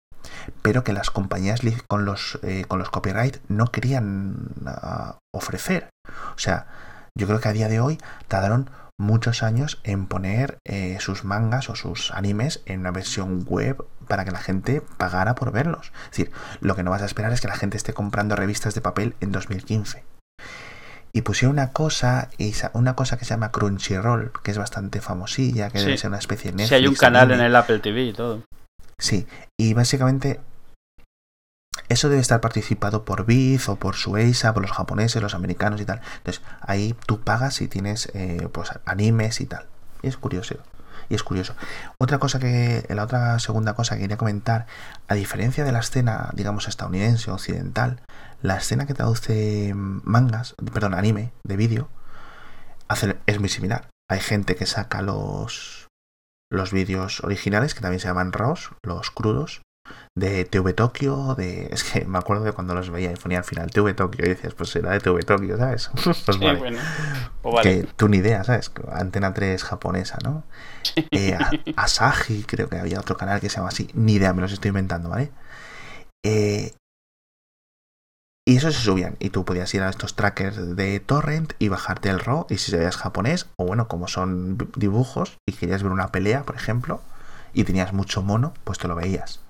pero que las compañías con los, eh, con los copyright no querían ah, ofrecer. O sea, yo creo que a día de hoy tardaron muchos años en poner eh, sus mangas o sus animes en una versión web para que la gente pagara por verlos. Es decir, lo que no vas a esperar es que la gente esté comprando revistas de papel en 2015. Y pusieron una cosa, una cosa que se llama Crunchyroll, que es bastante famosilla, que debe ser una especie de Netflix. Sí, hay un canal en el Apple TV y todo. Sí, y básicamente eso debe estar participado por Biz o por Sueisa, por los japoneses, los americanos y tal. Entonces, ahí tú pagas y tienes eh, pues, animes y tal. Y es curioso. Y es curioso. Otra cosa que, la otra segunda cosa que quería comentar, a diferencia de la escena, digamos, estadounidense, occidental, la escena que traduce mangas, perdón, anime, de vídeo, es muy similar. Hay gente que saca los, los vídeos originales, que también se llaman RAWs, los crudos, de TV Tokio, de... Es que me acuerdo de cuando los veía y ponía al final TV Tokio y decías, pues será de TV Tokio, ¿sabes? pues vale. Pues que tú ni idea, ¿sabes? Antena 3 japonesa, ¿no? Eh, Asahi, creo que había otro canal que se llama así, ni idea, me los estoy inventando, ¿vale? Eh, y eso se subían. Y tú podías ir a estos trackers de torrent y bajarte el RAW. Y si sabías japonés, o bueno, como son dibujos y querías ver una pelea, por ejemplo, y tenías mucho mono, pues te lo veías.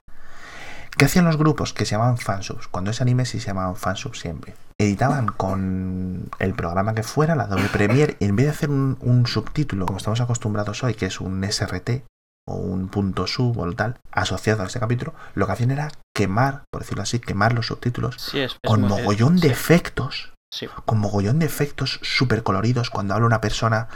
¿Qué hacían los grupos? Que se llamaban fansubs. Cuando es anime sí se llamaban fansubs siempre. Editaban con el programa que fuera, la doble Premiere, y en vez de hacer un, subtítulo, como estamos acostumbrados hoy, que es un SRT o un punto sub o tal, asociado a este capítulo, lo que hacían era quemar, por decirlo así, quemar los subtítulos con mogollón de efectos. Con mogollón de efectos súper coloridos. Cuando habla una persona,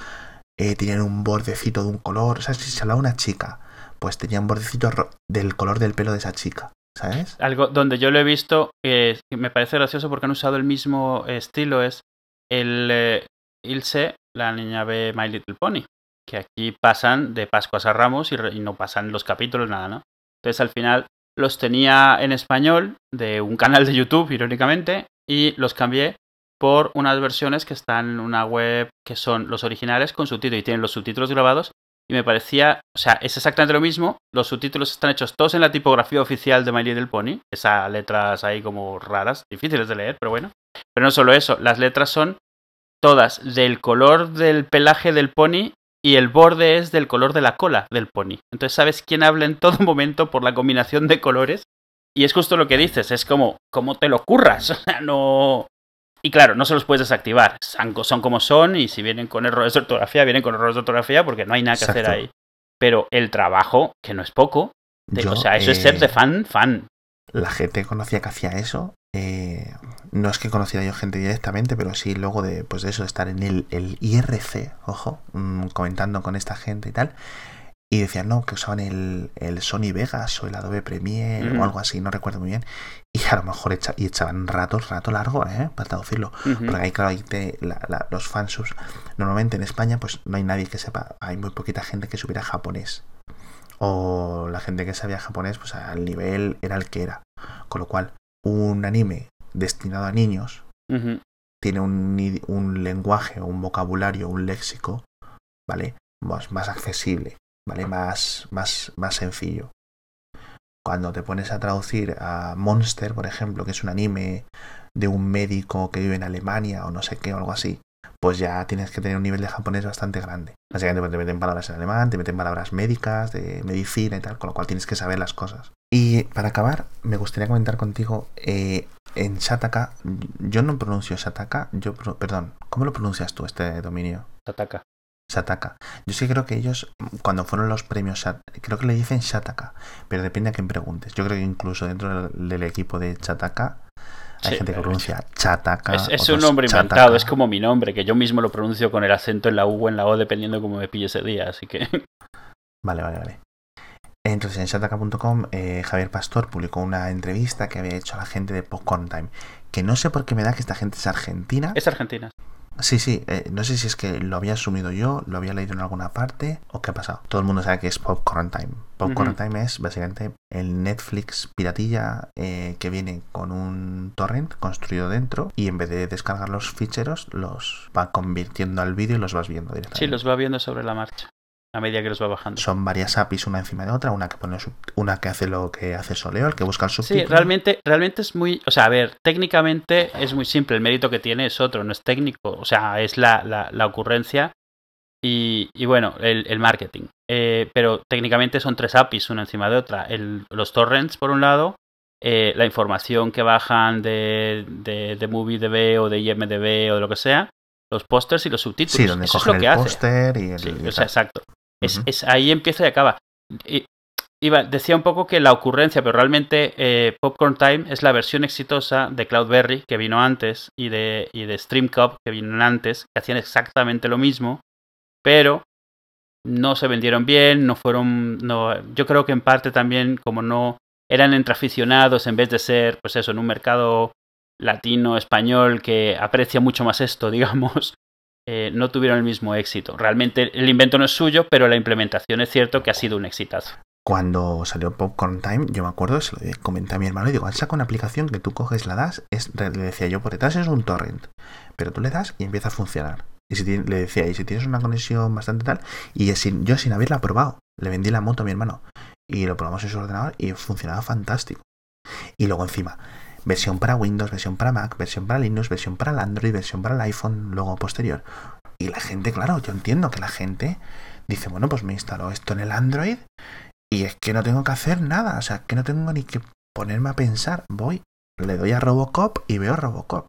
eh, tienen un bordecito de un color. O sea, si se habla una chica, pues tenía un bordecito del color del pelo de esa chica. ¿Sabes? Algo donde yo lo he visto que me parece gracioso porque han usado el mismo estilo es el eh, Ilse, la niña de My Little Pony, que aquí pasan de Pascuas a Ramos y, no pasan los capítulos, nada, ¿no? Entonces al final los tenía en español de un canal de YouTube, irónicamente, y los cambié por unas versiones que están en una web que son los originales con subtítulos y tienen los subtítulos grabados y me parecía, o sea, es exactamente lo mismo. Los subtítulos están hechos todos en la tipografía oficial de My Little Pony. Esas letras ahí como raras, difíciles de leer, pero bueno. Pero no solo eso, las letras son todas del color del pelaje del pony y el borde es del color de la cola del pony. Entonces sabes quién habla en todo momento por la combinación de colores. Y es justo lo que dices, es como, como te lo curras. O sea, no, y claro, no se los puedes desactivar. Son como son y si vienen con errores de ortografía, vienen con errores de ortografía porque no hay nada que hacer ahí. Pero el trabajo, que no es poco, o sea, eso es ser de fan, fan. La gente conocía que hacía eso eh, no es que conociera yo gente directamente, pero sí luego de, pues de eso, de estar en el, el IRC, ojo, mm, comentando con esta gente y tal. Y decían, no, que usaban el, el Sony Vegas o el Adobe Premiere o algo así, no recuerdo muy bien. Y a lo mejor echa- y echaban rato, rato largo, ¿eh? Para traducirlo. Porque ahí, claro, ahí te- la- la- los fansubs, normalmente en España, pues no hay nadie que sepa, hay muy poquita gente que supiera japonés. O la gente que sabía japonés, pues al nivel era el que era. Con lo cual, un anime destinado a niños tiene un lenguaje, un vocabulario, un léxico, ¿vale? Más, más accesible, ¿vale? Más, más, más sencillo. Cuando te pones a traducir a Monster, por ejemplo, que es un anime de un médico que vive en Alemania o no sé qué o algo así, pues ya tienes que tener un nivel de japonés bastante grande. Básicamente pues, te meten palabras en alemán, te meten palabras médicas, de medicina y tal, con lo cual tienes que saber las cosas. Y para acabar, me gustaría comentar contigo, eh, en Shataka, yo no pronuncio Shataka, yo, pro- perdón, ¿cómo lo pronuncias tú este dominio? Ataca. Shataka. Yo sí creo que ellos, cuando fueron los premios, Shat- creo que le dicen Shataka, pero depende a quién preguntes. Yo creo que incluso dentro del, del equipo de Shataka hay Sí, gente que pronuncia Chataka. Es, es otros un nombre Chataka. inventado, es como mi nombre, que yo mismo lo pronuncio con el acento en la U o en la O, dependiendo cómo me pille ese día, así que... Vale, vale, vale. Entonces en shataka.com eh, Javier Pastor publicó una entrevista que había hecho a la gente de Popcorn Time. Que no sé por qué me da que esta gente es argentina. Es Argentina. Sí, sí, eh, no sé si es que lo había asumido yo, lo había leído en alguna parte o qué ha pasado. Todo el mundo sabe que es Popcorn Time. Popcorn. Time es básicamente el Netflix piratilla eh, que viene con un torrent construido dentro y en vez de descargar los ficheros los va convirtiendo al vídeo y los vas viendo directamente. Sí, los va viendo sobre la marcha, a medida que los va bajando. Son varias APIs una encima de otra, una que pone sub- una que hace lo que hace Soleo, el que busca el subtítulo. Sí, realmente, realmente es muy. O sea, a ver, técnicamente es muy simple. El mérito que tiene es otro, no es técnico. O sea, es la, la, la ocurrencia y, y bueno, el, el marketing. Eh, pero técnicamente son tres APIs una encima de otra. El- los torrents, por un lado, eh, la información que bajan de, de, de MovieDB o de IMDB o de lo que sea, los pósters y los subtítulos. Sí, donde Eso es lo que hace. póster y el... Sí, o sea, exacto. Es, es- ahí empieza y acaba. Y- iba, decía un poco que la ocurrencia, pero realmente eh, Popcorn Time es la versión exitosa de Cloudberry, que vino antes, y de, y de StreamCup, que vino antes, que hacían exactamente lo mismo, pero no se vendieron bien, no fueron... No, yo creo que en parte también, como no eran entre aficionados, en vez de ser, pues eso, en un mercado latino, español, que aprecia mucho más esto, digamos, eh, no tuvieron el mismo éxito. Realmente el invento no es suyo, pero la implementación es cierto que ha sido un exitazo. Cuando salió Popcorn Time, yo me acuerdo, se lo comenté a mi hermano y digo, saca una aplicación que tú coges, la das, es, le decía yo, por detrás es un torrent, pero tú le das y empieza a funcionar. Y si le decía, y si tienes una conexión bastante tal, y sin- yo sin haberla probado, le vendí la moto a mi hermano y lo probamos en su ordenador y funcionaba fantástico. Y luego encima, versión para Windows, versión para Mac, versión para Linux, versión para el Android, versión para el iPhone, luego posterior. Y la gente, claro, yo entiendo que la gente dice, bueno, pues me instaló esto en el Android y es que no tengo que hacer nada, o sea, que no tengo ni que ponerme a pensar. Voy, le doy a Robocop y veo Robocop.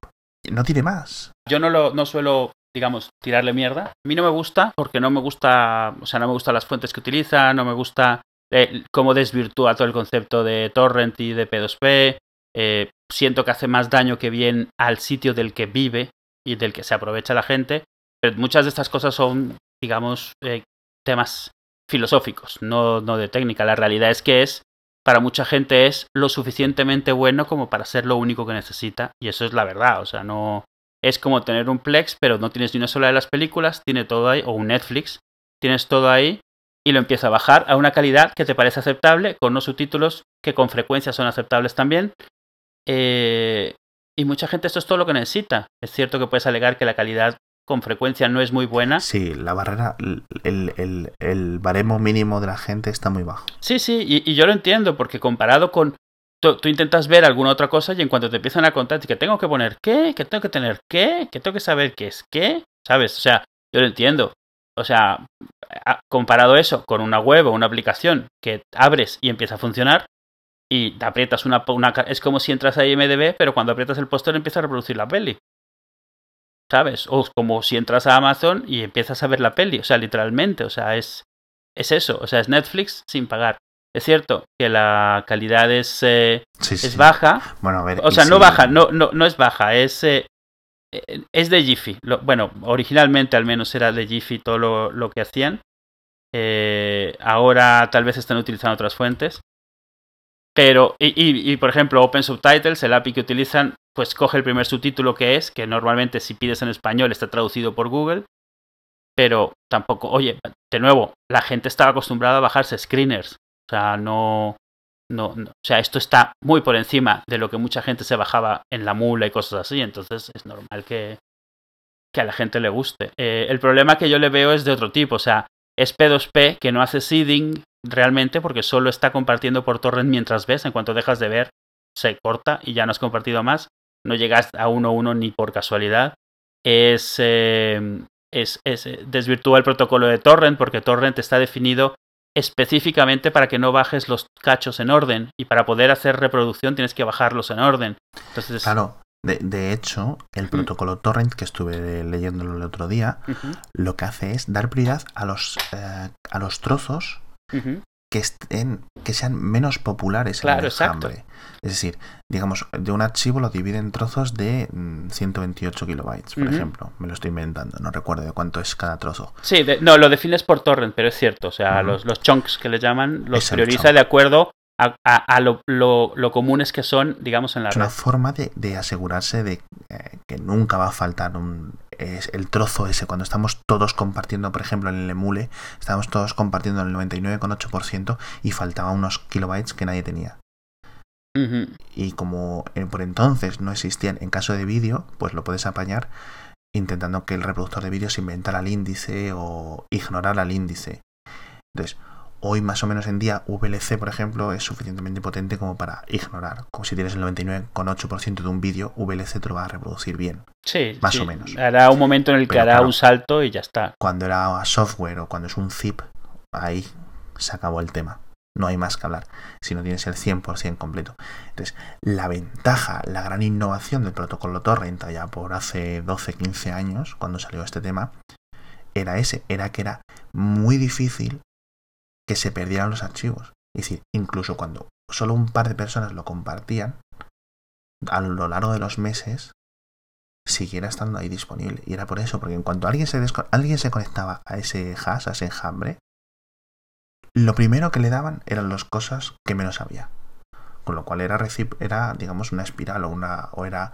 No tiene más. Yo no lo no suelo, digamos, tirarle mierda. A mí no me gusta porque no me gusta, o sea, no me gustan las fuentes que utiliza, no me gusta eh, cómo desvirtúa todo el concepto de torrent y de P2P. Eh, siento que hace más daño que bien al sitio del que vive y del que se aprovecha la gente. Pero muchas de estas cosas son, digamos, eh, temas filosóficos, no, no de técnica. La realidad es que es, para mucha gente es lo suficientemente bueno como para ser lo único que necesita. Y eso es la verdad. O sea, no, es como tener un Plex, pero no tienes ni una sola de las películas, tiene todo ahí, o un Netflix, tienes todo ahí y lo empieza a bajar a una calidad que te parece aceptable, con unos subtítulos que con frecuencia son aceptables también. Eh, y mucha gente esto es todo lo que necesita. Es cierto que puedes alegar que la calidad con frecuencia no es muy buena. Sí, la barrera, el, el, el baremo mínimo de la gente está muy bajo. Sí, sí, y, y yo lo entiendo, porque comparado con tú, tú, intentas ver alguna otra cosa y en cuanto te empiezan a contar que tengo que poner qué, que tengo que tener qué, que tengo que saber qué es qué, ¿sabes? O sea, yo lo entiendo. O sea, comparado eso con una web o una aplicación que abres y empieza a funcionar y te aprietas una, una... Es como si entras a IMDB, pero cuando aprietas el póster empieza a reproducir la peli. ¿Sabes? O como si entras a Amazon y empiezas a ver la peli. O sea, literalmente. O sea, es, es eso. O sea, es Netflix sin pagar. es cierto que la calidad es, eh, Sí, sí. es baja. Bueno, a ver. O sea, no si- baja, no, no, no es baja, es, eh, eh, es de Jiffy. Lo- bueno, originalmente al menos era de Jiffy todo lo, lo que hacían. Eh, ahora tal vez están utilizando otras fuentes. Pero, y, y- y, por ejemplo, Open Subtitles, el API que utilizan, pues coge el primer subtítulo que es, que normalmente si pides en español está traducido por Google. Pero tampoco, oye, de nuevo, la gente estaba acostumbrada a bajarse screeners. O sea, no, no, no- o sea, esto está muy por encima de lo que mucha gente se bajaba en la mula y cosas así, entonces es normal que, que a la gente le guste. Eh, el problema que yo le veo es de otro tipo, o sea, es P2P que no hace seeding realmente porque solo está compartiendo por torrent mientras ves, en cuanto dejas de ver se corta y ya no has compartido más, no llegas a 1.1 ni por casualidad. Es, eh, es, es eh, desvirtúa el protocolo de torrent porque torrent está definido específicamente para que no bajes los cachos en orden y para poder hacer reproducción tienes que bajarlos en orden. Entonces, Claro, de, de hecho, el protocolo torrent que estuve leyéndolo el otro día, lo que hace es dar prioridad a los, eh, a los trozos que estén que sean menos populares Claro, en el exacto. enjambre. Es decir, digamos, de un archivo lo divide en trozos de mm, 128 kilobytes, por ejemplo. Me lo estoy inventando, no recuerdo de cuánto es cada trozo. Sí, de- no, lo defines por torrent, pero es cierto. O sea, los, los chunks que le llaman los Es prioriza de acuerdo a, a- a lo, lo- lo comunes que son, digamos, en la Es una red. forma de, de asegurarse de eh, que nunca va a faltar un, es el trozo ese. Cuando estamos todos compartiendo, por ejemplo, en el emule, estábamos todos compartiendo el 99,8% y faltaba unos kilobytes que nadie tenía. Y como eh, por entonces no existían en caso de vídeo, pues lo puedes apañar intentando que el reproductor de vídeo se inventara el índice o ignorara el índice. Entonces, hoy más o menos en día VLC, por ejemplo, es suficientemente potente como para ignorar. Como si tienes el 99,8% de un vídeo, VLC te lo va a reproducir bien. Sí, Más sí. o menos. Hará un momento en el que Pero hará claro. un salto y ya está. Cuando era software o cuando es un zip, ahí se acabó el tema. No hay más que hablar si no tienes el 100% completo. Entonces, la ventaja, la gran innovación del protocolo torrent ya por hace 12, 15 años, cuando salió este tema, era ese, era que era muy difícil que se perdieran los archivos. Es decir, incluso cuando solo un par de personas lo compartían, a lo largo de los meses, siguiera estando ahí disponible. Y era por eso, porque en cuanto alguien se, alguien conectaba a ese hash, a ese enjambre, lo primero que le daban eran las cosas que menos había. Con lo cual era, era digamos, una espiral o, una, o era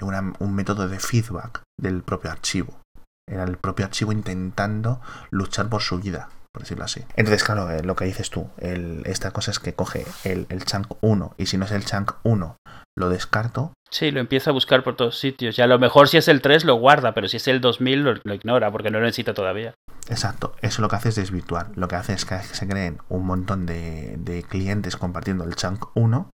una- un método de feedback del propio archivo. Era el propio archivo intentando luchar por su vida, por decirlo así. Entonces, claro, eh, lo que dices tú, el- esta cosa es que coge el, el chunk 1 y si no es el chunk 1, lo descarto Sí, lo empieza a buscar por todos sitios. Y a lo mejor si es el 3 lo guarda, pero si es el 2000 lo, lo ignora porque no lo necesita todavía. Exacto, eso lo que hace es desvirtuar. Lo que hace es que se creen un montón de, de clientes compartiendo el chunk 1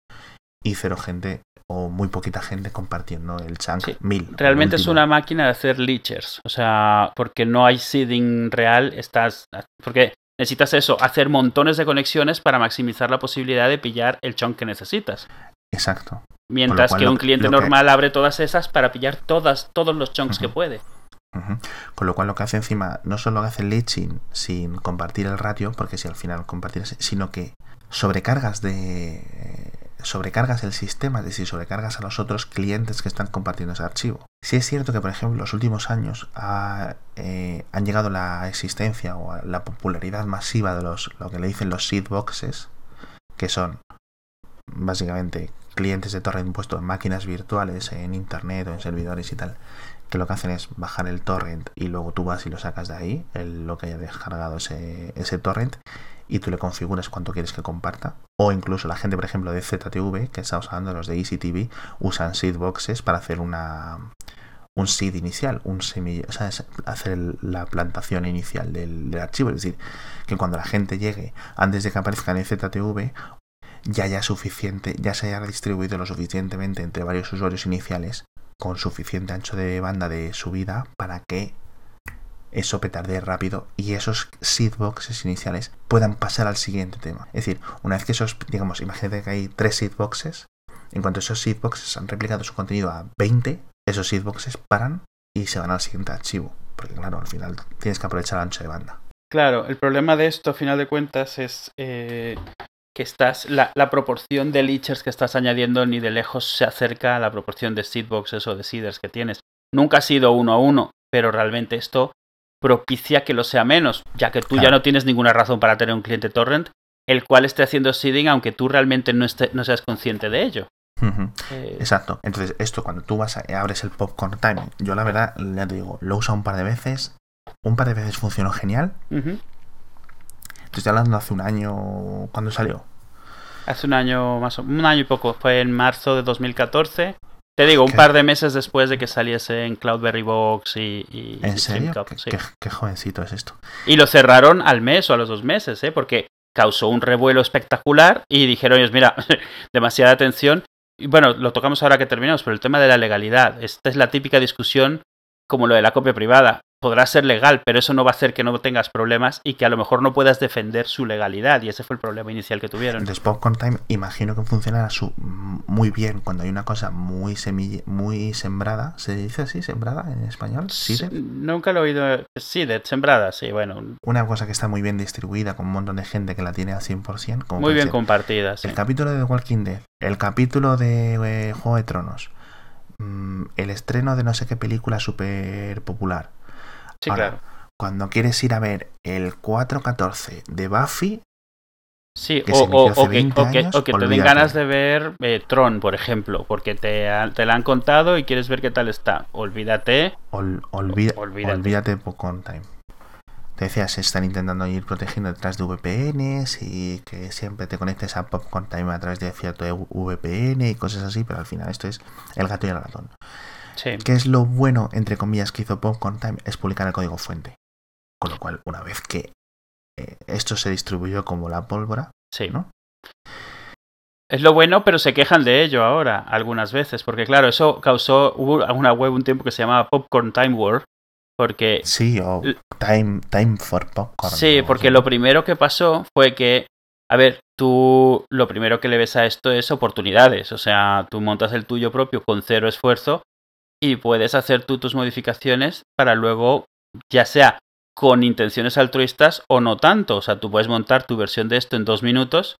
y cero gente o muy poquita gente compartiendo el chunk Sí, 1000. el Realmente es una máquina de hacer leechers. O sea, porque no hay seeding real, estás. Porque necesitas eso, hacer montones de conexiones para maximizar la posibilidad de pillar el chunk que necesitas. Exacto. Mientras cual que un cliente que- normal abre todas esas para pillar todas, todos los chunks que puede. Con lo cual lo que hace encima no solo hace leeching sin compartir el ratio, porque si al final compartieras, sino que sobrecargas de sobrecargas el sistema, es decir, sobrecargas a los otros clientes que están compartiendo ese archivo. Si es cierto que, por ejemplo, en los últimos años ha, eh, han llegado la existencia o la popularidad masiva de los lo que le dicen los seedboxes, que son básicamente clientes de torrent puestos en máquinas virtuales, en internet o en servidores y tal, que lo que hacen es bajar el torrent y luego tú vas y lo sacas de ahí, lo que haya descargado ese, ese torrent, y tú le configuras cuánto quieres que comparta. O incluso la gente, por ejemplo, de ZTV, que estamos hablando, los de EasyTV, usan seedboxes para hacer una un seed inicial, un semilla, o sea, hacer la plantación inicial del, archivo. Es decir, que cuando la gente llegue, antes de que aparezca en ZTV, ya haya suficiente, ya se haya distribuido lo suficientemente entre varios usuarios iniciales con suficiente ancho de banda de subida para que eso petardee rápido y esos seedboxes iniciales puedan pasar al siguiente tema. Es decir, una vez que esos, digamos, imagínate que hay tres seedboxes, en cuanto esos seedboxes han replicado su contenido a 20, esos seedboxes paran y se van al siguiente archivo. Porque claro, al final tienes que aprovechar el ancho de banda. Claro, el problema de esto, a final de cuentas, es eh, que estás, la, la, proporción de leechers que estás añadiendo ni de lejos se acerca a la proporción de seedboxes o de seeders que tienes. Nunca ha sido uno a uno, pero realmente esto propicia que lo sea menos, ya que tú Claro. ya no tienes ninguna razón para tener un cliente torrent, el cual esté haciendo seeding aunque tú realmente no, esté, no seas consciente de ello. Eh, Exacto. Entonces, esto cuando tú vas a, abres el Popcorn Time, yo la verdad, ya te digo, lo he usado un par de veces. Un par de veces funcionó genial. ujú. Te estoy hablando hace un año. ¿Cuándo salió? Hace un año más o un año y poco, fue en marzo de 2014. Te digo, un ¿Qué? par de meses después de que saliese en Cloudberry Box y, y, ¿En serio? StreamCup, ¿Qué, sí. qué- qué jovencito es esto. Y lo cerraron al mes o a los dos meses, ¿eh? Porque causó un revuelo espectacular y dijeron ellos, mira, demasiada atención. Y bueno, lo tocamos ahora que terminamos, pero el tema de la legalidad. Esta es la típica discusión como lo de la copia privada. Podrá ser legal, pero eso no va a hacer que no tengas problemas y que a lo mejor no puedas defender su legalidad. Y ese fue el problema inicial que tuvieron. Entonces, Popcorn Time, imagino que funcionará su- muy bien cuando hay una cosa muy semilla, muy sembrada. ¿Se dice así, sembrada en español? ¿Seeded? Nunca lo he oído. Seeded, sembrada, sí, bueno. Una cosa que está muy bien distribuida con un montón de gente que la tiene al 100%. Como Muy bien compartida, sí. El capítulo de The Walking Dead, el capítulo de eh, Juego de Tronos, mm, el estreno de no sé qué película súper popular. Sí, Ahora, claro. Cuando quieres ir a ver el 414 de Buffy, Sí, o, o- que, 20 o que- años, o que te den ganas de ver eh, Tron, por ejemplo, porque te, te la han contado y quieres ver qué tal está. Olvídate. ol- olvida- Olvídate. olvídate Popcorn Time. Te decía, se están intentando ir protegiendo detrás de VPNs y que siempre te conectes a Popcorn Time a través de cierto VPN y cosas así, pero al final esto es el gato y el ratón. Sí, ¿Qué es lo bueno, entre comillas, que hizo Popcorn Time? Es publicar el código fuente. Con lo cual, una vez que eh, esto se distribuyó como la pólvora, sí. ¿no? Es lo bueno, pero se quejan de ello ahora, algunas veces, porque claro, eso causó, hubo una web un tiempo que se llamaba Popcorn Time War, porque Sí, o Time, time for Popcorn. Sí, porque lo primero que pasó fue que, a ver, tú lo primero que le ves a esto es oportunidades. O sea, tú montas el tuyo propio con cero esfuerzo y puedes hacer tú tus modificaciones para luego, ya sea con intenciones altruistas o no tanto. O sea, tú puedes montar tu versión de esto en dos minutos,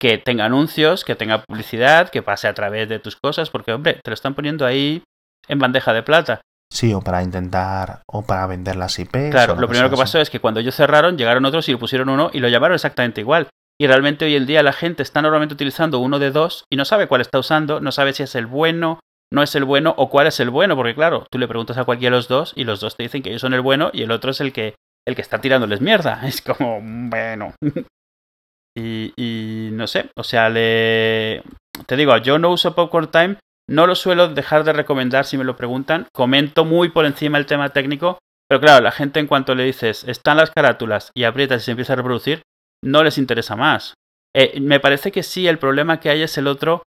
que tenga anuncios, que tenga publicidad, que pase a través de tus cosas, porque, hombre, te lo están poniendo ahí en bandeja de plata. Sí, o para intentar, o para vender las IPs. Claro, lo primero que así. pasó es que cuando ellos cerraron, llegaron otros y lo pusieron uno y lo llamaron exactamente igual. Y realmente hoy en día la gente está normalmente utilizando uno de dos y no sabe cuál está usando, no sabe si es el bueno, no es el bueno o cuál es el bueno, porque claro, tú le preguntas a cualquiera de los dos y los dos te dicen que ellos son el bueno y el otro es el que, el que está tirándoles mierda. Es como, bueno. y, no sé, o sea, le... Te digo, yo no uso Popcorn Time, no lo suelo dejar de recomendar si me lo preguntan, comento muy por encima el tema técnico, pero claro, la gente en cuanto le dices, están las carátulas y aprietas y se empieza a reproducir, no les interesa más. Eh, me parece que sí, el problema que hay es el otro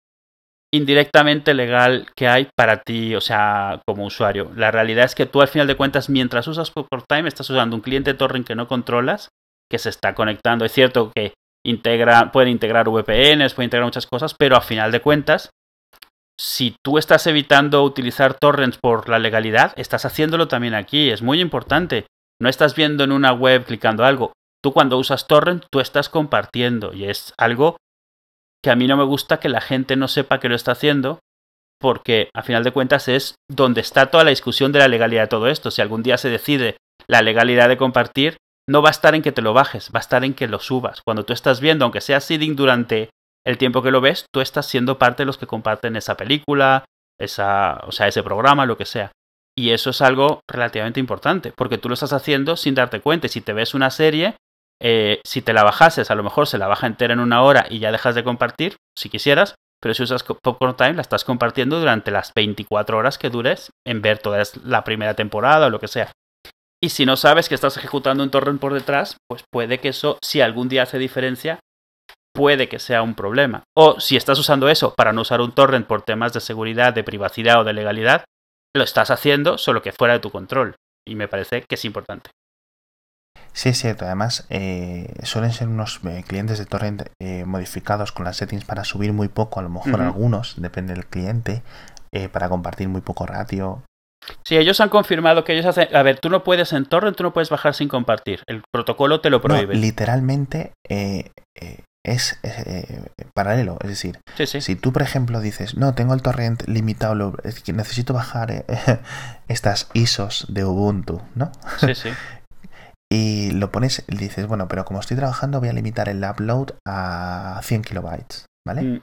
indirectamente legal que hay para ti, o sea, como usuario. La realidad es que tú al final de cuentas, mientras usas Popcorn Time, estás usando un cliente torrent que no controlas, que se está conectando. Es cierto que integra, puede integrar VPNs, puede integrar muchas cosas, pero a final de cuentas, si tú estás evitando utilizar torrents por la legalidad, estás haciéndolo también aquí. Es muy importante. No estás viendo en una web clicando algo. Tú cuando usas torrent, tú estás compartiendo y es algo que a mí no me gusta que la gente no sepa que lo está haciendo porque a final de cuentas es donde está toda la discusión de la legalidad de todo esto. Si algún día se decide la legalidad de compartir, no va a estar en que te lo bajes, va a estar en que lo subas. Cuando tú estás viendo, aunque sea seeding durante el tiempo que lo ves, tú estás siendo parte de los que comparten esa película, esa, o sea, ese programa, lo que sea. Y eso es algo relativamente importante, porque tú lo estás haciendo sin darte cuenta. Si te ves una serie, eh, si te la bajases, a lo mejor se la baja entera en una hora y ya dejas de compartir, si quisieras, pero si usas Popcorn Time, la estás compartiendo durante las 24 horas que dures en ver toda la primera temporada o lo que sea. Y si no sabes que estás ejecutando un torrent por detrás, pues puede que eso, si algún día hace diferencia, puede que sea un problema. O si estás usando eso para no usar un torrent por temas de seguridad, de privacidad o de legalidad, lo estás haciendo solo que fuera de tu control. Y me parece que es importante. Sí, es cierto. Además, eh, suelen ser unos eh, clientes de torrent eh, modificados con las settings para subir muy poco, a lo mejor algunos, depende del cliente, para compartir muy poco ratio. Sí, ellos han confirmado que ellos hacen... A ver, tú no puedes en torrent, tú no puedes bajar sin compartir. El protocolo te lo No, prohíbe. literalmente, es paralelo. Es decir, Sí, sí. si tú, por ejemplo, dices, no, tengo el torrent limitado, lo- es que necesito bajar estas ISOs de Ubuntu, ¿no? Sí, sí. Y lo pones, dices, bueno, pero como estoy trabajando, voy a limitar el upload a 100 kilobytes, ¿vale? Mm,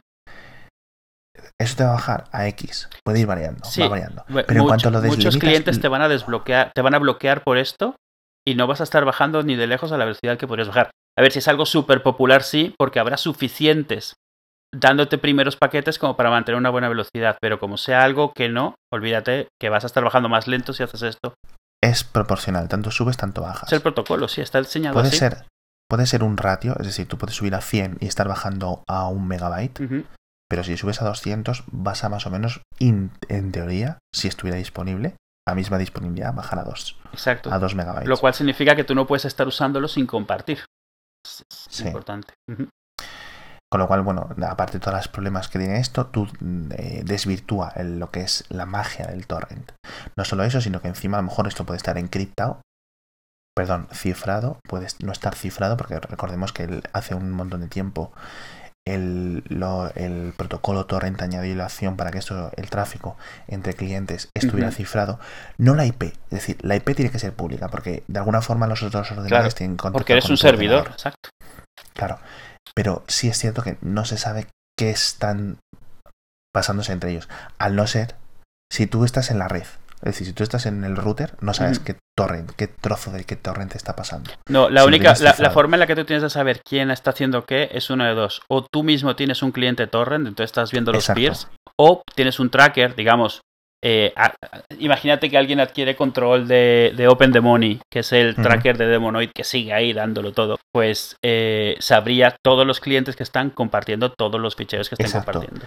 Eso te va a bajar a X. Puede ir variando, Sí. va variando. Pero en cuanto lo muchos clientes te van a desbloquear, te van a bloquear por esto y no vas a estar bajando ni de lejos a la velocidad que podrías bajar. A ver, si es algo súper popular, sí, porque habrá suficientes dándote primeros paquetes como para mantener una buena velocidad, pero como sea algo que no, olvídate que vas a estar bajando más lento si haces esto. Es proporcional, tanto subes, tanto bajas. Es el protocolo, sí, está diseñado Puede así. ser, puede ser un ratio, es decir, tú puedes subir a 100 y estar bajando a un megabyte, pero si subes a 200 vas a más o menos, in- en teoría, si estuviera disponible, a misma disponibilidad, bajar a 2, Exacto. a 2 megabytes. Lo cual significa que tú no puedes estar usándolo sin compartir. Es Sí. importante. Con lo cual, bueno, aparte de todos los problemas que tiene esto, tú eh, desvirtúa el- lo que es la magia del torrent. No solo eso, sino que encima a lo mejor esto puede estar encriptado, perdón, cifrado, puede no estar cifrado, porque recordemos que el- hace un montón de tiempo el, lo- el protocolo torrent añadió la opción para que esto, el tráfico entre clientes estuviera cifrado, no la IP, es decir, la IP tiene que ser pública, porque de alguna forma los otros ordenadores Claro, tienen contacto Porque eres con un servidor, ordenador. exacto. Claro, pero sí es cierto que no se sabe qué están pasándose entre ellos. Al no ser, si tú estás en la red, es decir, si tú estás en el router, no sabes qué torrent, qué trozo de qué torrent está pasando. No, la Si única, la, forma en la que tú tienes de saber quién está haciendo qué es una de dos. O tú mismo tienes un cliente torrent, entonces estás viendo los Exacto. peers, o tienes un tracker, digamos. Eh, imagínate que alguien adquiere control de, de OpenDemoni, que es el tracker de Demonoid que sigue ahí dándolo todo. Pues eh, sabría todos los clientes que están compartiendo todos los ficheros que estén Exacto. compartiendo.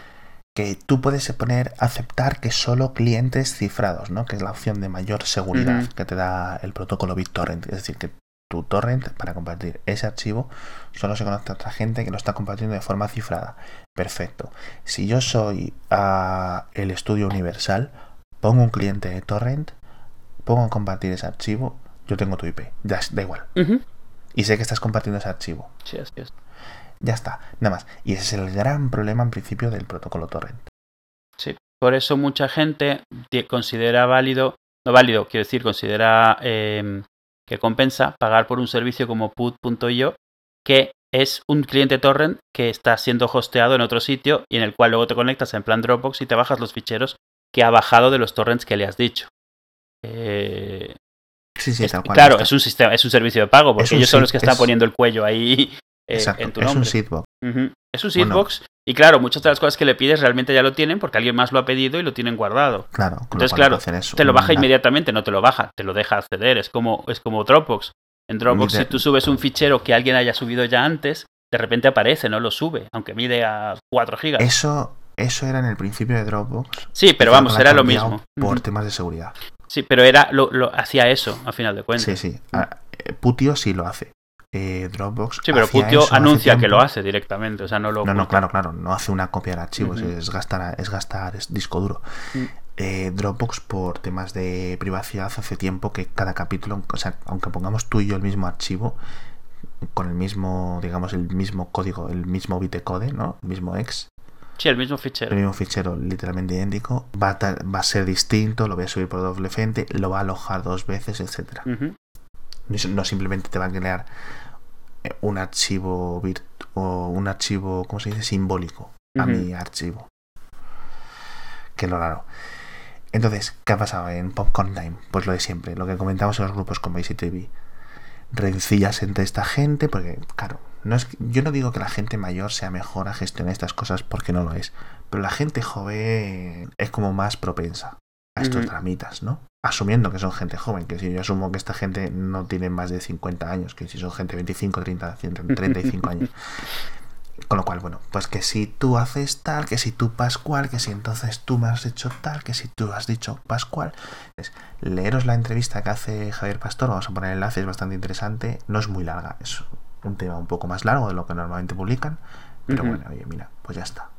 Que tú puedes poner aceptar que solo clientes cifrados, ¿no? Que es la opción de mayor seguridad que te da el protocolo BitTorrent. Es decir, que tu torrent para compartir ese archivo solo se conecta a otra gente que lo está compartiendo de forma cifrada. Perfecto. Si yo soy ah, el estudio universal, pongo un cliente de torrent, pongo a compartir ese archivo, yo tengo tu IP. Ya, da igual. Y sé que estás compartiendo ese archivo. Sí, así es. Ya está, nada más. Y ese es el gran problema en principio del protocolo torrent. Sí, por eso mucha gente considera válido, no válido, quiero decir, considera eh, que compensa pagar por un servicio como put.io, que es un cliente torrent que está siendo hosteado en otro sitio y en el cual luego te conectas en plan Dropbox y te bajas los ficheros que ha bajado de los torrents que le has dicho. Eh, Sí, sí, es- tal cual. claro, está. es un sistema, es un servicio de pago, porque ellos son los que están es- poniendo el cuello ahí eh, Exacto, en tu es nombre. un seedbox. Ujú. Es un seedbox y claro, muchas de las cosas que le pides realmente ya lo tienen porque alguien más lo ha pedido y lo tienen guardado. Claro. Entonces, claro, Te lo baja inmediatamente, no te lo baja, te lo deja acceder. Es como, es como Dropbox. En Dropbox, Mide- si tú subes un fichero que alguien haya subido ya antes, de repente aparece, no lo sube, aunque mide a 4 gigas. Eso, eso era en el principio de Dropbox. Sí, pero vamos, era lo mismo. Por temas de seguridad. Sí, pero era lo, lo hacía eso, a final de cuentas. Sí, sí. Ah, eh, Putio sí lo hace. Eh, Dropbox. Sí, pero Putio anuncia que lo hace directamente, o sea, no lo No, no, claro, claro. No hace una copia de archivos. Es gastar, es gastar es disco duro. Mm. Eh, Dropbox por temas de privacidad hace tiempo que cada capítulo, o sea, aunque pongamos tú y yo el mismo archivo, con el mismo, digamos, el mismo código, el mismo bitcode, ¿no? El mismo ex, Sí, el mismo el fichero. mismo fichero literalmente idéntico, va a, va a ser distinto, lo voy a subir por doble frente, lo va a alojar dos veces, etcétera. Ujú. No, no simplemente te va a crear un archivo o un archivo, ¿cómo se dice? simbólico a mi archivo. Que lo raro. Entonces, ¿qué ha pasado en Popcorn Time? Pues lo de siempre, lo que comentamos en los grupos con Basic TV. Rencillas entre esta gente, porque, claro, no es, yo no digo que la gente mayor sea mejor a gestionar estas cosas porque no lo es, pero la gente joven es como más propensa a estos Ujú. tramitas, ¿no? Asumiendo que son gente joven, que si yo asumo que esta gente no tiene más de 50 años, que si son gente de 25, 30, 100, 35 años. Con lo cual, bueno, pues que si tú haces tal, que si tú Pascual, que si entonces tú me has hecho tal, que si tú has dicho Pascual. Entonces, leeros la entrevista que hace Javier Pastor, vamos a poner el enlace, es bastante interesante, no es muy larga, es un tema un poco más largo de lo que normalmente publican, pero bueno, oye, mira, pues ya está.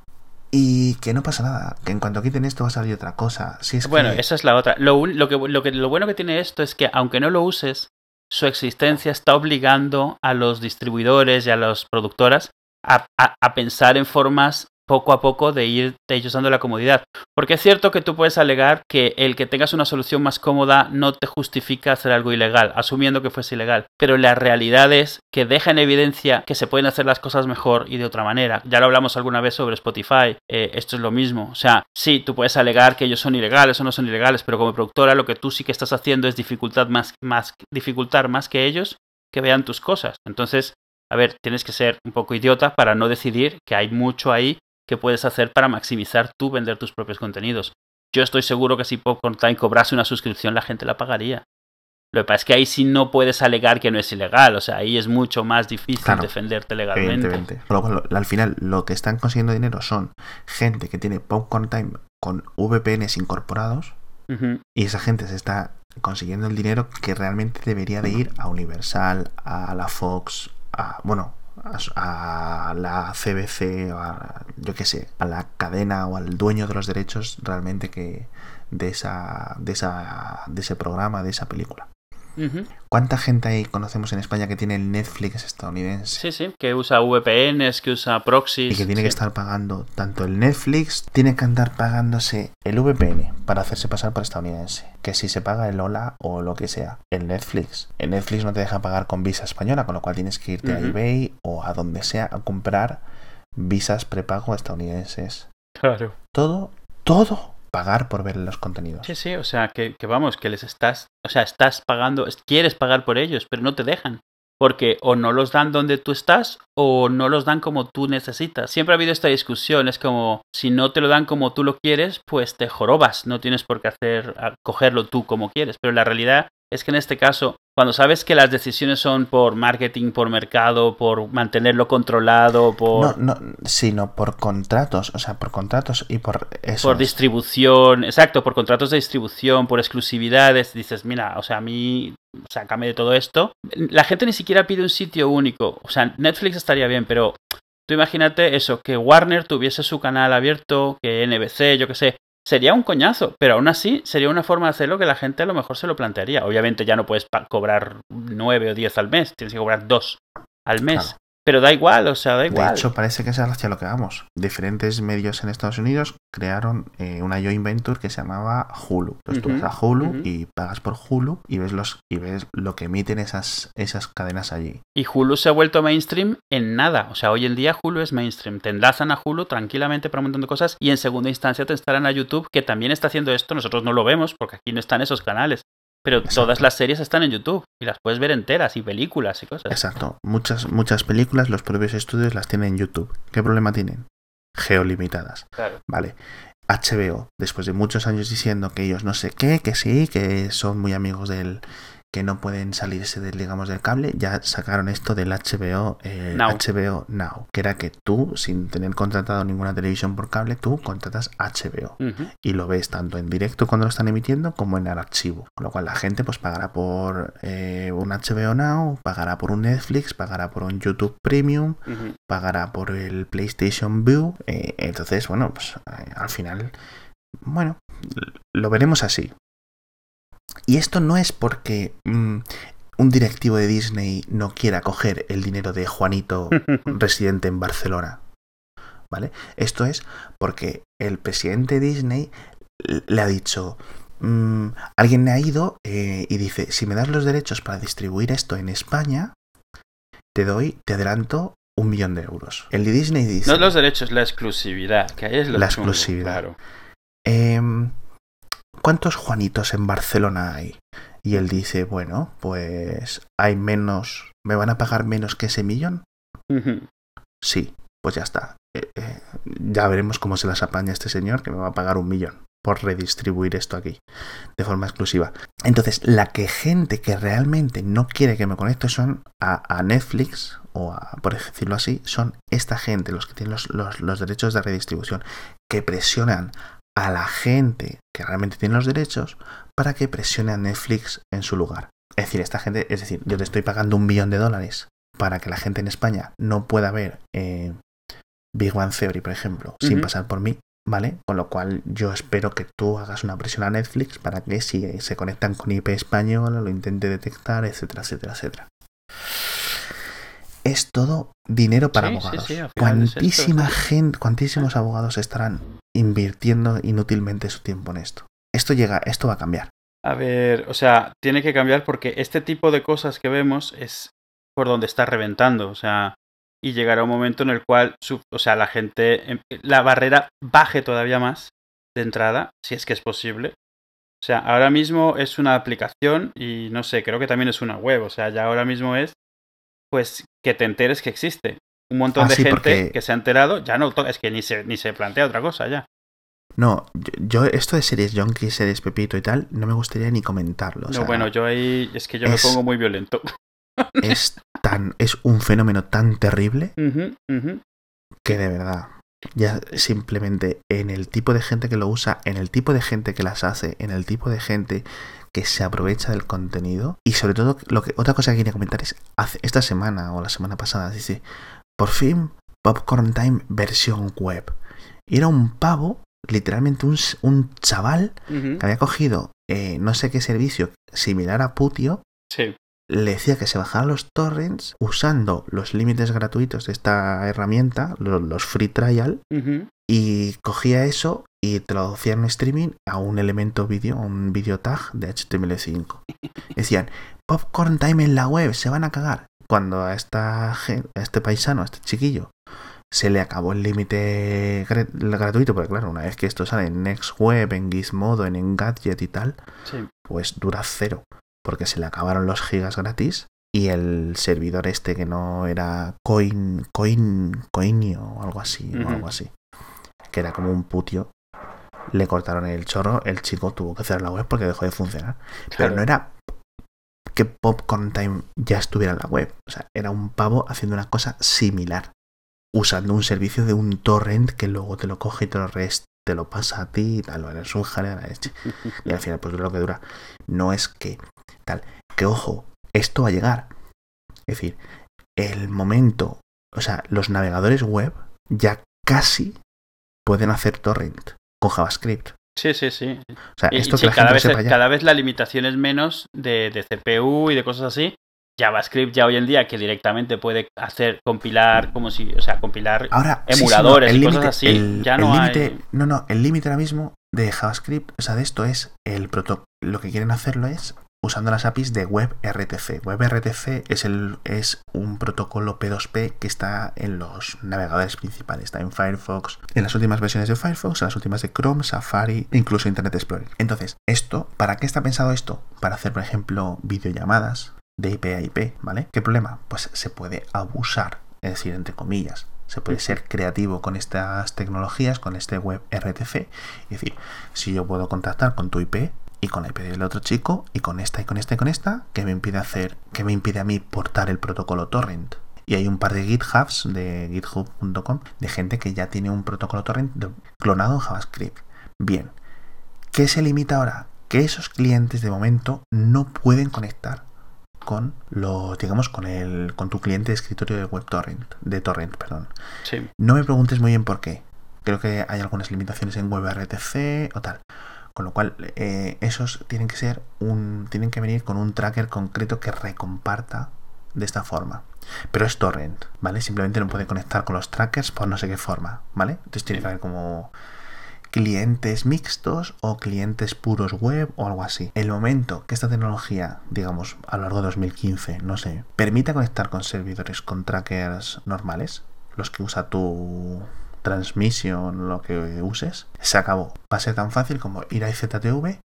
Y que no pasa nada, que en cuanto quiten esto va a salir otra cosa. Si es Bueno, que... esa es la otra. Lo, lo, que, lo, que, lo bueno que tiene esto es que, aunque no lo uses, su existencia está obligando a los distribuidores y a las productoras a, a pensar en formas poco a poco de ir de ellos dando la comodidad. Porque es cierto que tú puedes alegar que el que tengas una solución más cómoda no te justifica hacer algo ilegal, asumiendo que fuese ilegal. Pero la realidad es que deja en evidencia que se pueden hacer las cosas mejor y de otra manera. Ya lo hablamos alguna vez sobre Spotify, eh, esto es lo mismo. O sea, sí, tú puedes alegar que ellos son ilegales o no son ilegales, pero como productora lo que tú sí que estás haciendo es dificultad más, más, dificultar más que ellos que vean tus cosas. Entonces, a ver, tienes que ser un poco idiota para no decidir que hay mucho ahí que puedes hacer para maximizar tú vender tus propios contenidos. Yo estoy seguro que si Popcorn Time cobrase una suscripción, la gente la pagaría. Lo que pasa es que ahí sí no puedes alegar que no es ilegal, o sea, ahí es mucho más difícil defenderte legalmente. al final, lo que están consiguiendo dinero son gente que tiene Popcorn Time con VPNs incorporados y esa gente se está consiguiendo el dinero que realmente debería de ir a Universal, a la Fox, a, bueno, a, la CBC, a, yo qué sé, a la cadena o al dueño de los derechos realmente que de esa, de esa, de ese programa, de esa película. ¿Cuánta gente ahí conocemos en España que tiene el Netflix estadounidense? Sí, sí, que usa VPNs, que usa proxies. Y que tiene que estar pagando tanto el Netflix, tiene que andar pagándose el VPN para hacerse pasar por estadounidense. Que si se paga el Ola o lo que sea, el Netflix. El Netflix no te deja pagar con visa española, con lo cual tienes que irte a eBay o a donde sea a comprar visas prepago estadounidenses. Claro. Todo, todo pagar por ver los contenidos. Sí, sí, o sea, que, que, vamos, que les estás, o sea, estás pagando, quieres pagar por ellos, pero no te dejan. Porque o no los dan donde tú estás o no los dan como tú necesitas. Siempre ha habido esta discusión, es como, si no te lo dan como tú lo quieres, pues te jorobas, no tienes por qué hacer, cogerlo tú como quieres. Pero la realidad es que en este caso, cuando sabes que las decisiones son por marketing, por mercado, por mantenerlo controlado, por... No, no, sino por contratos, o sea, por contratos y por eso. Por distribución, exacto, por contratos de distribución, por exclusividades, dices, mira, o sea, a mí, sácame de todo esto. La gente ni siquiera pide un sitio único, o sea, Netflix estaría bien, pero tú imagínate eso, que Warner tuviese su canal abierto, que NBC, yo qué sé, Sería un coñazo, pero aún así sería una forma de hacerlo que la gente a lo mejor se lo plantearía. Obviamente ya no puedes cobrar 9 o 10 al mes, tienes que cobrar 2 al mes. Pero da igual, o sea, da igual. De hecho, parece que es hacia lo que vamos. Diferentes medios en Estados Unidos crearon eh, una joint venture que se llamaba Hulu. Entonces tú vas a Hulu y pagas por Hulu y ves los y ves lo que emiten esas, esas cadenas allí. Y Hulu se ha vuelto mainstream en nada. O sea, hoy en día Hulu es mainstream. Te enlazan a Hulu tranquilamente para un montón de cosas y en segunda instancia te estarán a YouTube, que también está haciendo esto. Nosotros no lo vemos porque aquí no están esos canales. Pero todas las series están en YouTube y las puedes ver enteras y películas y cosas. Exacto. Muchas, muchas películas, los propios estudios las tienen en YouTube. ¿Qué problema tienen? Geolimitadas. Claro. Vale. HBO, después de muchos años diciendo que ellos no sé qué, que sí, que son muy amigos del, que no pueden salirse del, digamos, del cable, ya sacaron esto del HBO, eh, Now. HBO Now, que era que tú, sin tener contratado ninguna televisión por cable, tú contratas HBO y lo ves tanto en directo cuando lo están emitiendo como en el archivo. Con lo cual la gente pues pagará por eh, un HBO Now, pagará por un Netflix, pagará por un YouTube Premium, pagará por el PlayStation View. Eh, entonces, bueno, pues al final, bueno, lo veremos así. Y esto no es porque mm, un directivo de Disney no quiera coger el dinero de Juanito residente en Barcelona. ¿Vale? Esto es porque el presidente de Disney le ha dicho, mm, alguien ha ido eh, y dice, si me das los derechos para distribuir esto en España, te doy, te adelanto un millón de euros. El de Disney dice... No los derechos, la exclusividad, que es la exclusividad. Claro. Em, ¿cuántos Juanitos en Barcelona hay? Y él dice, bueno, pues hay menos, ¿me van a pagar menos que ese millón? Sí, pues ya está. Eh, eh, ya veremos cómo se las apaña este señor que me va a pagar un millón por redistribuir esto aquí de forma exclusiva. Entonces, la que gente que realmente no quiere que me conecte son a, Netflix o a, por decirlo así, son esta gente, los que tienen los, los derechos de redistribución, que presionan a la gente que realmente tiene los derechos para que presione a Netflix en su lugar. Es decir, esta gente, es decir, yo te estoy pagando un billón de dólares para que la gente en España no pueda ver eh, Big One Theory, por ejemplo, sin pasar por mí, ¿vale? Con lo cual yo espero que tú hagas una presión a Netflix para que si se conectan con IP español lo intente detectar, etcétera, etcétera, etcétera. es todo dinero para Sí, abogados. sí, cuantísima es esto. gente, cuantísimos abogados estarán invirtiendo inútilmente su tiempo en esto. Esto llega, esto va a cambiar. A ver, o sea, tiene que cambiar porque este tipo de cosas que vemos es por donde está reventando, o sea, y llegará un momento en el cual, o sea, la gente, em- la barrera baje todavía más de entrada, si es que es posible. O sea, ahora mismo es una aplicación y no sé, creo que también es una web, o sea, ya ahora mismo es, pues, que te enteres que existe. Un montón Ah, de sí, gente porque- que se ha enterado, ya no, es que ni se, ni se plantea otra cosa ya. No, yo, yo esto de series Junkie, series Pepito y tal, no me gustaría ni comentarlo. o no, sea, bueno, yo ahí es que yo es- me pongo muy violento. es tan, es un fenómeno tan terrible que de verdad. Ya simplemente en el tipo de gente que lo usa, en el tipo de gente que las hace, en el tipo de gente que se aprovecha del contenido. Y sobre todo, lo que, otra cosa que quería comentar es, hace, esta semana o la semana pasada, dice, por fin Popcorn Time versión web. Y era un pavo, literalmente un, un chaval que había cogido eh, no sé qué servicio similar a Putio, Sí. le decía que se bajara los torrents usando los límites gratuitos de esta herramienta, lo- los free trial, y cogía eso y traducía en streaming a un elemento vídeo, a un video tag de HTML5. Decían, Popcorn Time en la web, se van a cagar. Cuando a, esta, a este paisano, a este chiquillo, se le acabó el límite gra- gratuito, porque claro, una vez que esto sale en NextWeb, en Gizmodo, en Engadget y tal, Sí. pues dura cero, porque se le acabaron los gigas gratis y el servidor este que no era Coin, Coin, Coinio o algo así, o algo así, que era como un putio, le cortaron el chorro, el chico tuvo que cerrar la web porque dejó de funcionar. Pero no era que Popcorn Time ya estuviera en la web, o sea, era un pavo haciendo una cosa similar, usando un servicio de un torrent que luego te lo coge y te lo, res- te lo pasa a ti y tal, es un. Y al final, pues lo que dura. No es que tal. Que ojo, esto va a llegar. Es decir, el momento. O sea, los navegadores web ya casi pueden hacer torrent con JavaScript. Sí, sí, sí. O sea, y esto sí, que la cada, gente vez, sepa ya. cada vez la limitación es menos de, de CPU y de cosas así. JavaScript ya hoy en día que directamente puede hacer compilar como si, o sea, compilar Ahora, sí, sí, emuladores no, el y cosas límite- así, el- ya el no límite- hay- No, no, el límite ahora mismo de JavaScript, o sea, de esto es el proto Lo que quieren hacerlo es usando las APIs de WebRTC. WebRTC es, el, es un protocolo P2P que está en los navegadores principales. Está en Firefox, en las últimas versiones de Firefox, en las últimas de Chrome, Safari, incluso Internet Explorer. Entonces, esto, ¿para qué está pensado esto? Para hacer, por ejemplo, videollamadas de IP a IP, ¿vale? ¿Qué problema? Pues se puede abusar, es decir, entre comillas. Se puede ser creativo con estas tecnologías, con este web RTC. Es decir, si yo puedo contactar con tu IP y con la IP del otro chico y con esta y con esta y con esta, que me impide hacer, que me impide a mí portar el protocolo torrent. Y hay un par de GitHubs de github.com de gente que ya tiene un protocolo torrent clonado en JavaScript. Bien, ¿qué se limita ahora? Que esos clientes de momento no pueden conectar con los, digamos, con el, con tu cliente de escritorio de web torrent, de torrent, perdón. Sí. No me preguntes muy bien por qué. Creo que hay algunas limitaciones en WebRTC o tal. Con lo cual, eh, esos tienen que ser un. tienen que venir con un tracker concreto que recomparta de esta forma. Pero es torrent, ¿vale? Simplemente no puede conectar con los trackers por no sé qué forma, ¿vale? Entonces tiene que haber como clientes mixtos o clientes puros web o algo así. El momento que esta tecnología, digamos, a lo largo de 2015, no sé, permita conectar con servidores con trackers normales, los que usa tu transmission, lo que uses, se acabó. Va a ser tan fácil como ir a IZTV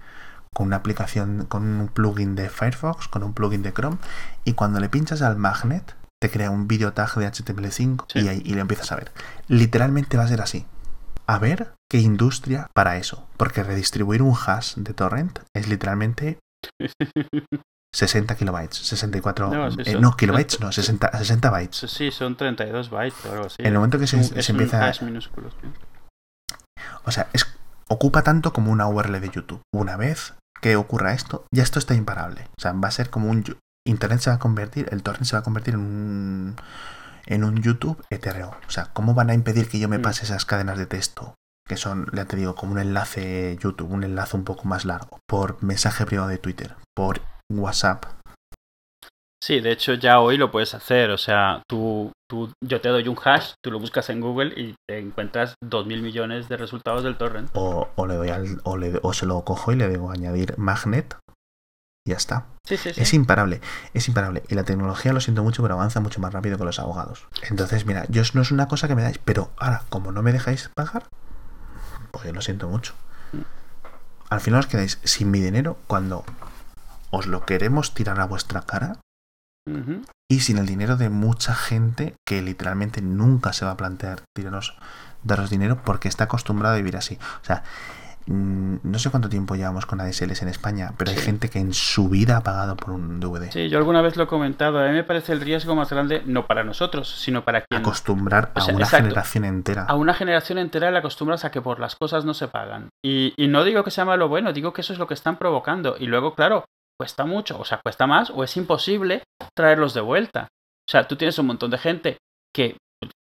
con una aplicación, con un plugin de Firefox, con un plugin de Chrome, y cuando le pinchas al magnet, te crea un video tag de HTML5 Sí. y, ahí, y lo empiezas a ver. Literalmente va a ser así. A ver qué industria para eso. Porque redistribuir un hash de torrent es literalmente 60 kilobytes, 64... No, sí, eh, son- no, kilobytes, no, 60, 60 bytes. Sí, son 32 bytes o algo así. En el momento que se, Es un- es se un empieza... hash minúsculo, sí. O sea, es, ocupa tanto como una URL de YouTube. Una vez que ocurra esto, ya esto está imparable. O sea, va a ser como un... Internet se va a convertir, el torrent se va a convertir en un, en un YouTube etéreo. O sea, ¿cómo van a impedir que yo me Mm. pase esas cadenas de texto? Que son, ya te digo, como un enlace YouTube, un enlace un poco más largo. Por mensaje privado de Twitter, por WhatsApp. Sí, de hecho ya hoy lo puedes hacer. O sea, tú, tú, yo te doy un hash, tú lo buscas en Google y te encuentras 2.000 millones de resultados del torrent. O, o le doy al, o, le, o se lo cojo y le digo añadir magnet. Y ya está. Sí, sí, sí. Es imparable, es imparable. Y la tecnología, lo siento mucho, pero avanza mucho más rápido que los abogados. Entonces, mira, yo no es una cosa que me dais, pero ahora, como no me dejáis pagar, pues yo lo siento mucho. Al final os quedáis sin mi dinero cuando os lo queremos tirar a vuestra cara y sin el dinero de mucha gente que literalmente nunca se va a plantear tiraros, daros dinero porque está acostumbrado a vivir así. O sea, mm, no sé cuánto tiempo llevamos con ADSLs en España, pero hay Sí. gente que en su vida ha pagado por un DVD. Sí, yo alguna vez lo he comentado. A mí me parece el riesgo más grande, no para nosotros, sino para quien. Acostumbrar O a sea, una exacto. generación entera. A una generación entera le acostumbras a que por las cosas no se pagan. Y, y no digo que sea malo o bueno, digo que eso es lo que están provocando. Y luego, claro, cuesta mucho, o sea, cuesta más o es imposible traerlos de vuelta. O sea, tú tienes un montón de gente que,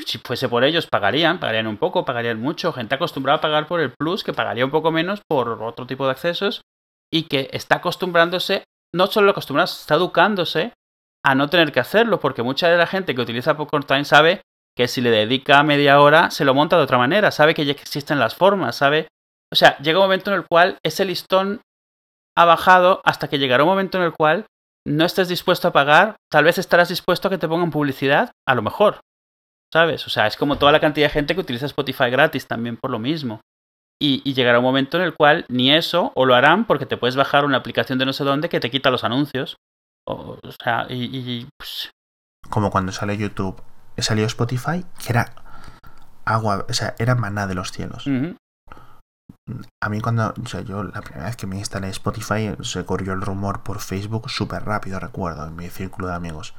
si fuese por ellos, pagarían, pagarían un poco, pagarían mucho. Gente acostumbrada a pagar por el plus, que pagaría un poco menos por otro tipo de accesos. Y que está acostumbrándose, no solo acostumbrarse, está educándose a no tener que hacerlo, porque mucha de la gente que utiliza Popcorn Time sabe que si le dedica media hora se lo monta de otra manera, sabe que ya existen las formas, sabe... O sea, llega un momento en el cual ese listón ha bajado hasta que llegará un momento en el cual no estés dispuesto a pagar, tal vez estarás dispuesto a que te pongan publicidad, a lo mejor, ¿sabes? O sea, es como toda la cantidad de gente que utiliza Spotify gratis también por lo mismo. Y, y llegará un momento en el cual ni eso, o lo harán porque te puedes bajar una aplicación de no sé dónde que te quita los anuncios. O, o sea, y, y, pues, Como cuando sale YouTube, salió Spotify, que era agua, o sea, era maná de los cielos. ujú. A mí cuando, o sea, yo la primera vez que me instalé Spotify se corrió el rumor por Facebook súper rápido, recuerdo, en mi círculo de amigos.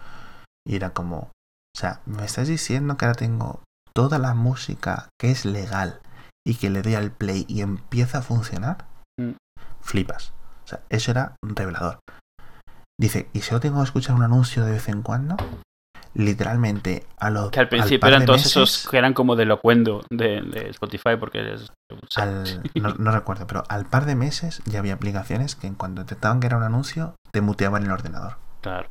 Y era como, o sea, me estás diciendo que ahora tengo toda la música que es legal y que le doy al play y empieza a funcionar. Mm. Flipas. O sea, eso era revelador. Dice, ¿y solo tengo que escuchar un anuncio de vez en cuando? Literalmente, a lo Que al principio eran todos meses- esos que eran como de locuendo de, de Spotify porque es... al- no, no recuerdo, pero al par de meses ya había aplicaciones que en cuanto detectaban que era un anuncio, te muteaban el ordenador. claro.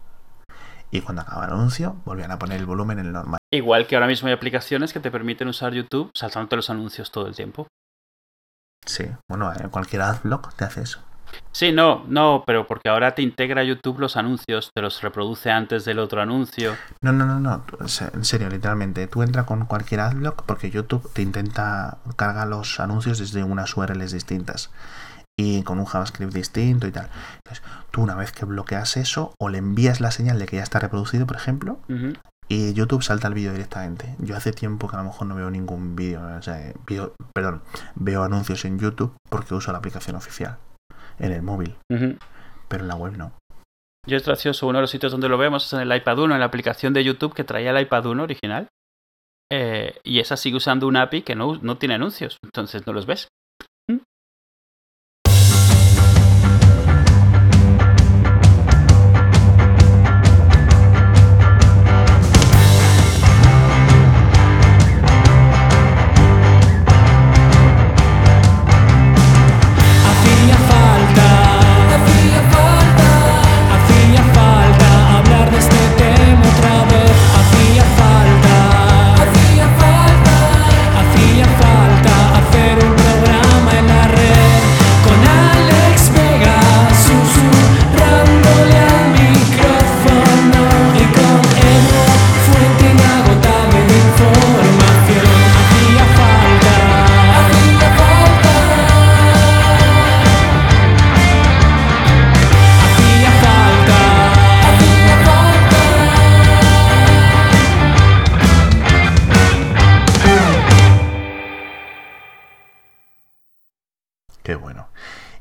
Y cuando acababa el anuncio, volvían a poner el volumen en el normal. Igual que ahora mismo hay aplicaciones que te permiten usar YouTube saltándote los anuncios todo el tiempo. Sí, bueno, cualquier adblock te hace eso. Sí, no, no, pero porque ahora te integra YouTube los anuncios, te los reproduce antes del otro anuncio. No, no, no, no, en serio, literalmente, tú entras con cualquier adblock porque YouTube te intenta cargar los anuncios desde unas URLs distintas y con un JavaScript distinto y tal. Entonces, tú una vez que bloqueas eso o le envías la señal de que ya está reproducido, por ejemplo, y YouTube salta el vídeo directamente. Yo hace tiempo que a lo mejor no veo ningún vídeo, o sea, veo- perdón, veo anuncios en YouTube porque uso la aplicación oficial en el móvil, pero en la web no. Yo es gracioso, uno de los sitios donde lo vemos es en el iPad 1, en la aplicación de YouTube que traía el iPad 1 original. Eh, y esa sigue usando un API que no, no tiene anuncios, entonces no los ves.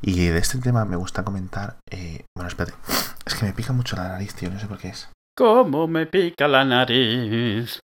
Y de este tema me gusta comentar, eh, bueno, espérate, es que me pica mucho la nariz, tío, no sé por qué es. ¿Cómo me pica la nariz?